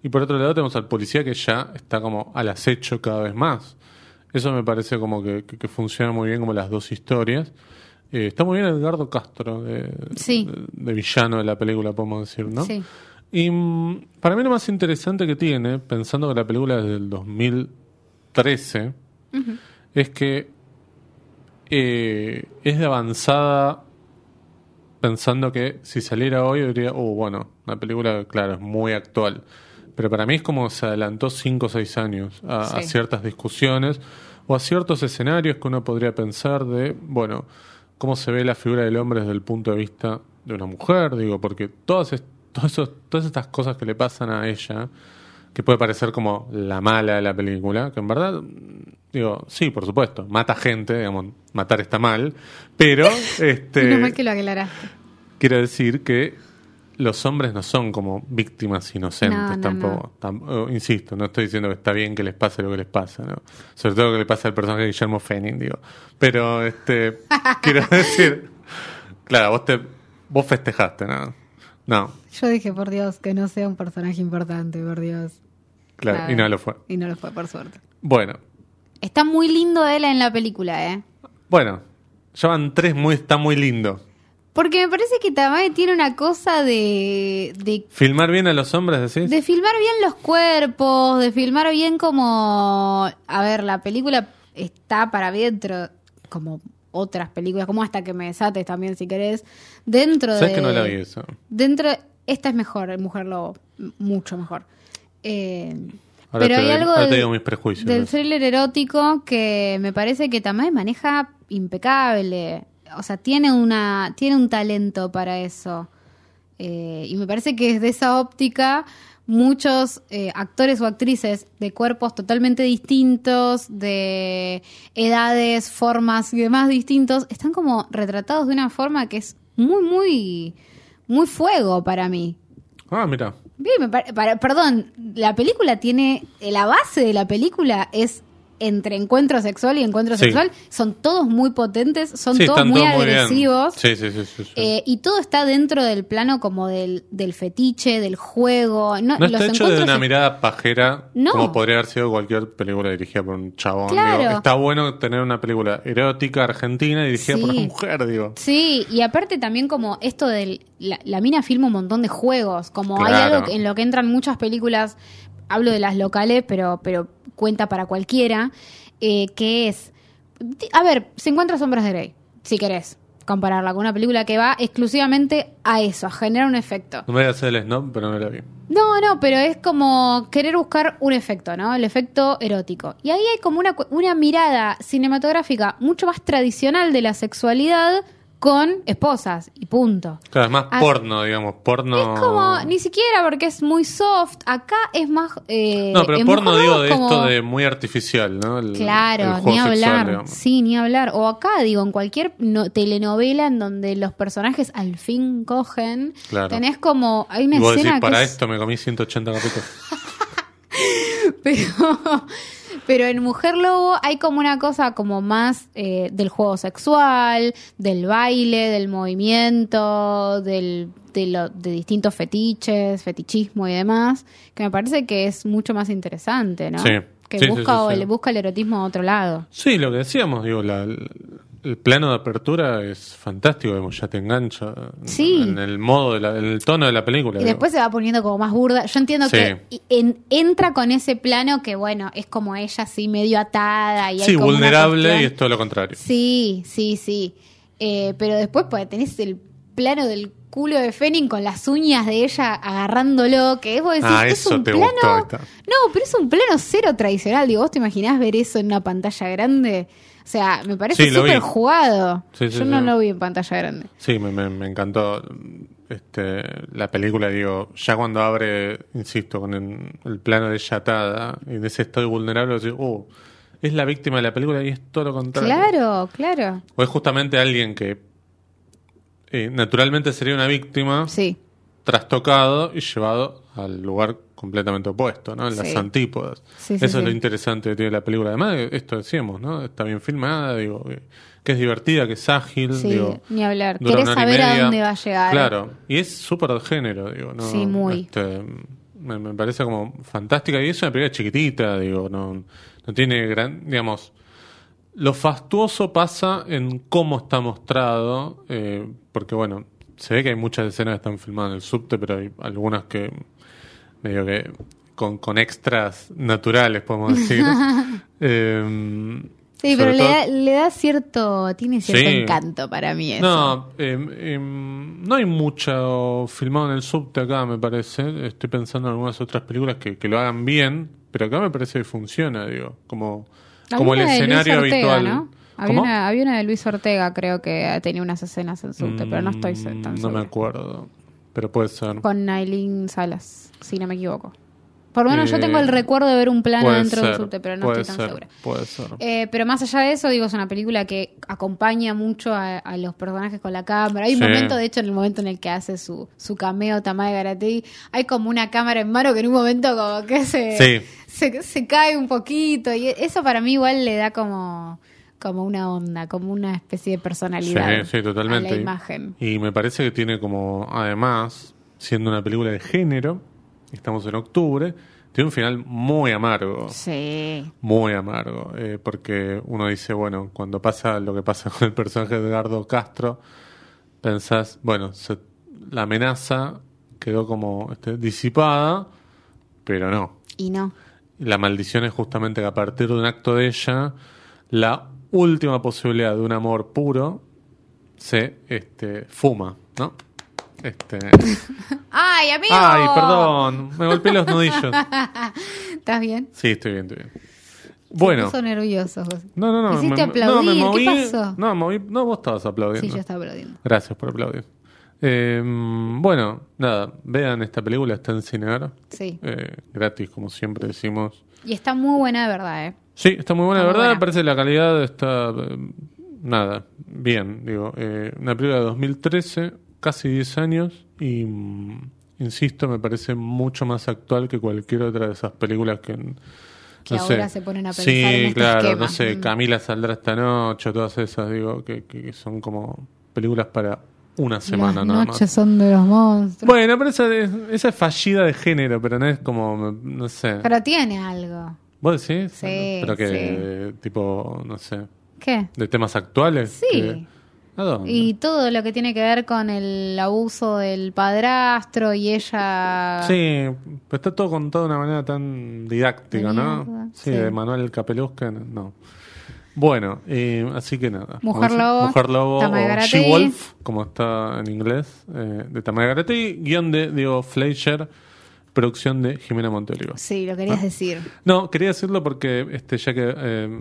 Y por otro lado tenemos al policía que ya está como al acecho cada vez más. Eso me parece como que, que- que funciona muy bien como las dos historias. Eh, está muy bien Edgardo Castro, de, Sí. de- de villano de la película, podemos decir, ¿no? Sí. Y mm, para mí lo más interesante que tiene, pensando que la película es del 2013, es que eh, es de avanzada pensando que si saliera hoy diría, oh, bueno, la película, claro, es muy actual. Pero para mí es como se adelantó 5 o 6 años a, ciertas discusiones o a ciertos escenarios que uno podría pensar de, bueno, cómo se ve la figura del hombre desde el punto de vista de una mujer, digo, porque todas, esos- todas estas cosas que le pasan a ella, que puede parecer como la mala de la película, que en verdad, digo, sí, por supuesto, mata gente, digamos, matar está mal, pero [LAUGHS] este, Menos mal que lo aclaraste. quiero decir que los hombres no son como víctimas inocentes No, no, tampoco. Tam- oh, insisto, no estoy diciendo que está bien que les pase lo que les pasa, ¿no? Sobre todo lo que le pasa al personaje de Guillermo Fenning, digo. Pero, este, [LAUGHS] quiero decir, claro, vos te, vos festejaste, ¿no? No, Yo dije, por Dios, que no sea un personaje importante, por Dios. claro, Claro. y no lo fue. Y no lo fue, por suerte. Bueno, Está muy lindo él en la película, ¿eh? bueno, ya van tres muy, está muy lindo. Porque me parece que Tamae tiene una cosa de, de, Filmar bien a los hombres, decís. de filmar bien los cuerpos, de filmar bien como... A ver, la película está para dentro, como otras películas, como Hasta que me desates también, si querés, dentro ¿Sabes de... que no la vi eso? Dentro, esta es mejor, Mujer Lobo, mucho mejor. Eh, Ahora pero te hay algo ahora te del- digo mis prejuicios. del thriller erótico que me parece que también maneja impecable. O sea, tiene una tiene un talento para eso. Eh, y me parece que desde esa óptica muchos eh, actores o actrices de cuerpos totalmente distintos, de edades, formas y demás distintos, están como retratados de una forma que es muy, muy, muy fuego para mí. Ah, mira. Bien, me pare- para- perdón, la película tiene, la base de la película es entre encuentro sexual y encuentro Sí. sexual, son todos muy potentes, son Sí, todos muy todos muy agresivos. Sí, sí, sí. sí, sí. eh, y todo está dentro del plano como del, del fetiche, del juego. No, No los está hecho de una mirada pajera No. como podría haber sido cualquier película dirigida por un chabón. Claro. digo. Está bueno tener una película erótica argentina dirigida por una mujer, digo. Sí, y aparte también como esto del... La, la mina filma un montón de juegos, como hay algo en lo que entran muchas películas, hablo de las locales, pero, pero cuenta para cualquiera, eh, que es... A ver, se encuentra Sombras de Grey, si querés compararla con una película que va exclusivamente a eso, a generar un efecto. No me voy a hacer el snob, pero no la vi. No, no, pero es como querer buscar un efecto, ¿no? El efecto erótico. Y ahí hay como una, una mirada cinematográfica mucho más tradicional de la sexualidad con esposas y punto. Claro, es más Ah, porno, digamos. Porno. Es como, ni siquiera porque es muy soft. Acá es más. Eh, No, pero porno digo de como- esto de muy artificial, ¿no? El- Claro, ni hablar. sí, ni hablar. O acá, digo, en cualquier no- telenovela en donde los personajes al fin cogen, Claro. tenés como. Hay una Y vos escena decís, que para es- esto me comí 180 capítulos. [LAUGHS] pero, pero en Mujer Lobo hay como una cosa como más eh, del juego sexual, del baile, del movimiento, del, de, lo- de distintos fetiches, fetichismo y demás, que me parece que es mucho más interesante, ¿no? Sí. Que Sí, busca, sí, o le busca el erotismo a otro lado. Sí, lo que decíamos, digo, la- el plano de apertura es fantástico, digamos, ya te engancha Sí. en el modo, de la- en el tono de la película. Y después se va poniendo como más burda. Yo entiendo Sí. que en- entra con ese plano que, bueno, es como ella así medio atada. Y hay sí, como vulnerable y es todo lo contrario. Sí, sí, sí. Eh, pero después pues, tenés el plano del culo de Fenning con las uñas de ella agarrándolo, que es, vos decís, Ah, es un plano... gustó. No, pero es un plano cero tradicional. Digo, ¿vos te imaginás ver eso en una pantalla grande? O sea, me parece súper jugado. Sí, sí, Yo no lo vi en pantalla grande. Sí, me, me- me encantó este, la película, digo, ya cuando abre, insisto, con el, el plano de ella atada y de ese estoy vulnerable, decís, oh, es la víctima de la película y es todo lo contrario. Claro, claro. O es justamente alguien que eh, naturalmente sería una víctima, trastocado y llevado al lugar completamente opuesto, ¿no? En las Sí. antípodas. Sí, sí, Eso es lo interesante que tiene la película. Además, esto decíamos, ¿no? Está bien filmada, digo, que, es divertida, que es ágil, sí, digo. ni hablar. Querés saber a dónde va a llegar. Claro, y es súper de género, digo, ¿no? Sí, muy. Este, me, me parece como fantástica y es una película chiquitita, digo, no, no tiene gran, digamos, lo fastuoso pasa en cómo está mostrado, eh, porque bueno, se ve que hay muchas escenas que están filmadas en el subte, pero hay algunas que medio que con, con extras naturales, podemos decir. [LAUGHS] Eh, Sí, pero le todo- da, le da cierto, tiene cierto Sí. encanto para mí eso. no, em, em, no hay mucho filmado en el subte acá, me parece. Estoy pensando en algunas otras películas que, que lo hagan bien, pero acá me parece que funciona, digo, como, como el escenario Ortega, habitual. ¿no? Había una, había una de Luis Ortega, creo que tenía unas escenas en subte, pero no estoy Mm, tan No segura. me acuerdo, pero puede ser. Con Nailin Salas, si no me equivoco. Por lo menos yo Eh, tengo el recuerdo de ver un plano dentro del ser, subte, pero no estoy tan ser, segura. Puede ser. Eh, pero más allá de eso, digo, es una película que acompaña mucho a, a los personajes con la cámara. Hay un Sí. momento, de hecho, en el momento en el que hace su, su cameo Tamae Garategui, hay como una cámara en mano que en un momento como que se, Sí. se, se cae un poquito. Y eso para mí igual le da como, como una onda, como una especie de personalidad Sí, sí, totalmente. a la imagen. Y me parece que tiene como, además, siendo una película de género, estamos en octubre, tiene un final muy amargo. Sí. Muy amargo, eh, porque uno dice, bueno, cuando pasa lo que pasa [LAUGHS] con el personaje de Edgardo Castro, pensás, bueno, se- la amenaza quedó como este, disipada, pero no. Y no. La maldición es justamente que a partir de un acto de ella, la última posibilidad de un amor puro se este, fuma, ¿no? Este... [LAUGHS] ¡Ay, amigo! Ay, perdón, me golpeé los nudillos. [LAUGHS] ¿Estás bien? Sí, estoy bien, estoy bien. Bueno. Puso nervioso, José. No, no, no. Me- aplaudir, no, me ¿qué moví, pasó? No, moví, no, vos estabas aplaudiendo. Sí, yo estaba aplaudiendo. Gracias por aplaudir. Eh, bueno, nada, vean esta película, está en Cinear. Sí. Eh, gratis, como siempre decimos. Y está muy buena de verdad, ¿eh? Sí, está muy buena, Está de muy verdad. buena. Me parece que la calidad está. eh, nada, bien. Digo, eh, una película de 2013, casi 10 años. Y mm, insisto, me parece mucho más actual que cualquier otra de esas películas que. Que no ahora sé. se ponen a pensar Sí, en este claro, esquema. no sé, Mm. Camila saldrá esta noche, todas esas, digo, que, que son como películas para una semana Las nada noches más. son de los monstruos. Bueno, pero esa, es- esa es fallida de género, pero no es como, no sé. Pero tiene algo. ¿Vos decís? Sí, Pero que, tipo, no sé, ¿Qué? de temas actuales. Sí. que- ¿A dónde? Y todo lo que tiene que ver con el abuso del padrastro y ella... Sí, pero está todo contado de una manera tan didáctica, ¿no? Sí, sí. de Manuel Capeluzca, no. Bueno, eh, así que nada. Mujer Lobo, Mujer Lobo o. She-Wolf, como está en inglés, eh, de Tamara Garategui, guion de Diego Fleischer, producción de Jimena Monteolivo. Sí, lo Ah. querías decir. No, quería decirlo porque este ya que eh,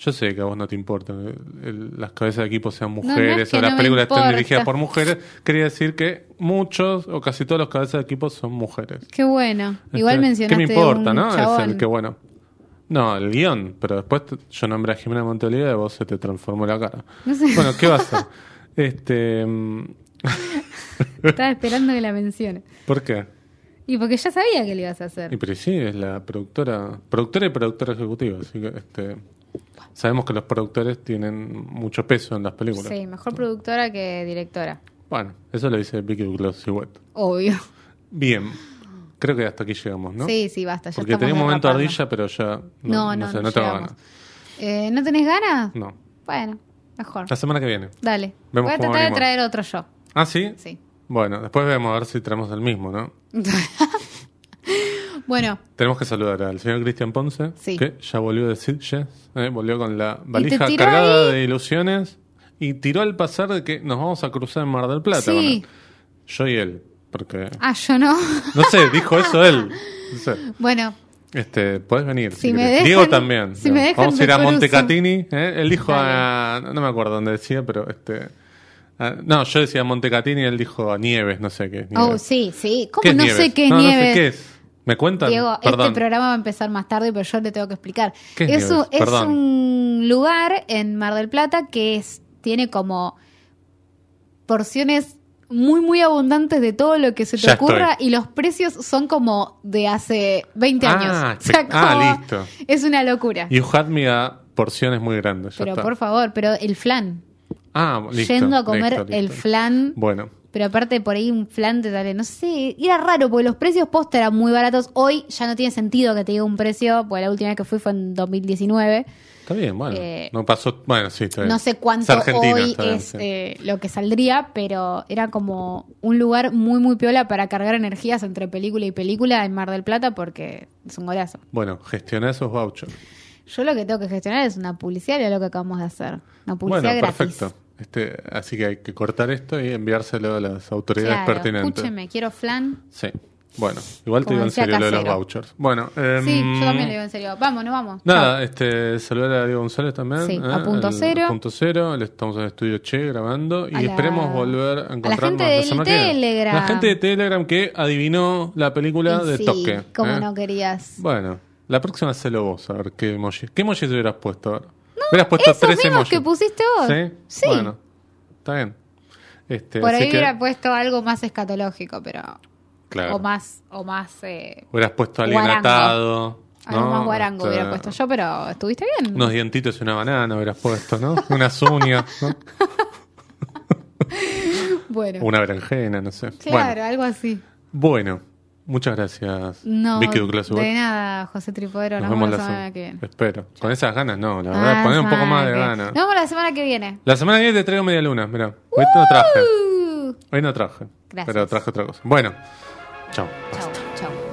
yo sé que a vos no te importa el- las cabezas de equipo sean no mujeres es que o las no películas estén dirigidas por mujeres, [LAUGHS] quería decir que muchos o casi todos los cabezas de equipo son mujeres. Qué bueno. Igual Este, mencionaste ¿Qué me importa, un no? chabón. Es el que bueno. No, el guion, pero después yo nombré a Jimena Monteoliva y vos se te transformó la cara. Sé. Bueno, ¿qué va a hacer? [LAUGHS] Este, mm, [LAUGHS] Estaba esperando que la mencione. ¿Por qué? Y porque ya sabía que lo ibas a hacer. Y pero sí, es la productora, productora y productora ejecutiva, así que este, sabemos que los productores tienen mucho peso en las películas. Sí, mejor productora que directora. Bueno, eso lo dice Vicky Glossiwet. Obvio. Bien, creo que hasta aquí llegamos, ¿no? Sí, sí, basta. Ya Porque tenía un momento derrapando. ardilla, pero ya no, No, no, sé, no no tengo llegamos. ganas. Eh, ¿No tenés ganas? No. Bueno, mejor. La semana que viene. Dale. Vemos Voy a tratar de venimos. traer otro yo. Ah, sí. Sí. Bueno, después vemos a ver si traemos el mismo, ¿no? [LAUGHS] Bueno, Tenemos que saludar al señor Cristian Ponce, Sí. que ya volvió de Sitges, ¿eh? volvió con la valija cargada ahí? de ilusiones y tiró al pasar de que nos vamos a cruzar en Mar del Plata. Sí. con él. Yo y él, porque... Ah, yo no. No sé, dijo eso él. No sé. bueno, Este, puedes venir. Si si me querés. dejan- Diego también. si me dejan, Vamos a ir a. Montecatini. ¿eh? Él dijo a. No me acuerdo dónde decía, pero este. no, yo decía Montecatini y él dijo a Nieves, no sé qué. es oh, Nieves. sí, sí. ¿Cómo ¿Qué es no Nieves? sé qué es No, no sé Nieves? qué es. ¿Me cuentan? Diego, Perdón. este programa va a empezar más tarde, pero yo te tengo que explicar. ¿Qué es un, es un lugar en Mar del Plata que es tiene como porciones muy, muy abundantes de todo lo que se te Ya ocurra estoy. y los precios son como de hace 20 Ah, años. [LAUGHS] O sea, ah, listo. Es una locura. You had me a porciones muy grandes. pero está. por favor, pero el flan. Ah, listo. Yendo a comer listo, listo. el flan. Bueno, Pero aparte por ahí un flan te sale, no sé, era raro porque los precios posta eran muy baratos. Hoy ya no tiene sentido que te diga un precio, porque la última vez que fui fue en 2019. está bien, bueno. Eh, no pasó. Bueno, sí, está bien. No sé cuánto Es hoy bien, es sí. eh, lo que saldría, pero era como un lugar muy, muy piola para cargar energías entre película y película en Mar del Plata porque es un golazo. Bueno, gestiona esos vouchers. Yo lo que tengo que gestionar es una publicidad lo que acabamos de hacer. Una Bueno, publicidad gratis. perfecto. Este, así que hay que cortar esto y enviárselo a las autoridades Claro, pertinentes. escúcheme, quiero flan. Sí. Bueno, igual te digo en serio lo de los vouchers. Bueno, em, Sí, yo también le digo en serio. Vamos, no vamos. Nada, este, saludar a Diego González también. Sí, ¿eh? a punto El- cero. a punto cero. Estamos en el estudio Che grabando y A la- esperemos volver a a la encontrarnos gente la que viene. Telegram. La gente de Telegram que adivinó la película Y de sí, Toque. como ¿eh? no querías. Bueno, la próxima hacelo vos, a ver qué emoji. ¿Qué emoji te hubieras puesto? A ver. Hubieras puesto Esos tres emojis. que pusiste vos. ¿Sí? Sí. Bueno, está bien. Este, Por ahí que- hubiera puesto algo más escatológico, pero. claro. O más. O más eh, Hubieras puesto a alguien Guarango. atado. algo ¿no? más guarango hubiera puesto yo, pero estuviste bien. Unos dientitos y una banana hubieras puesto, ¿no? Unas uñas, ¿no? [LAUGHS] Bueno. Una berenjena, no sé. Claro, Bueno, algo así. bueno, muchas gracias, No, Vicky Douglas. de nada, José Tripodero. Nos, vemos la semana que viene. Espero. Con esas ganas, no, la verdad, Ah, poner un poco más de que- ganas. Nos vemos la semana que viene. La semana que viene te traigo media luna, mira. Hoy no traje. Uh, Hoy no traje. Gracias. Pero traje otra cosa. Bueno, chao. chau, chau.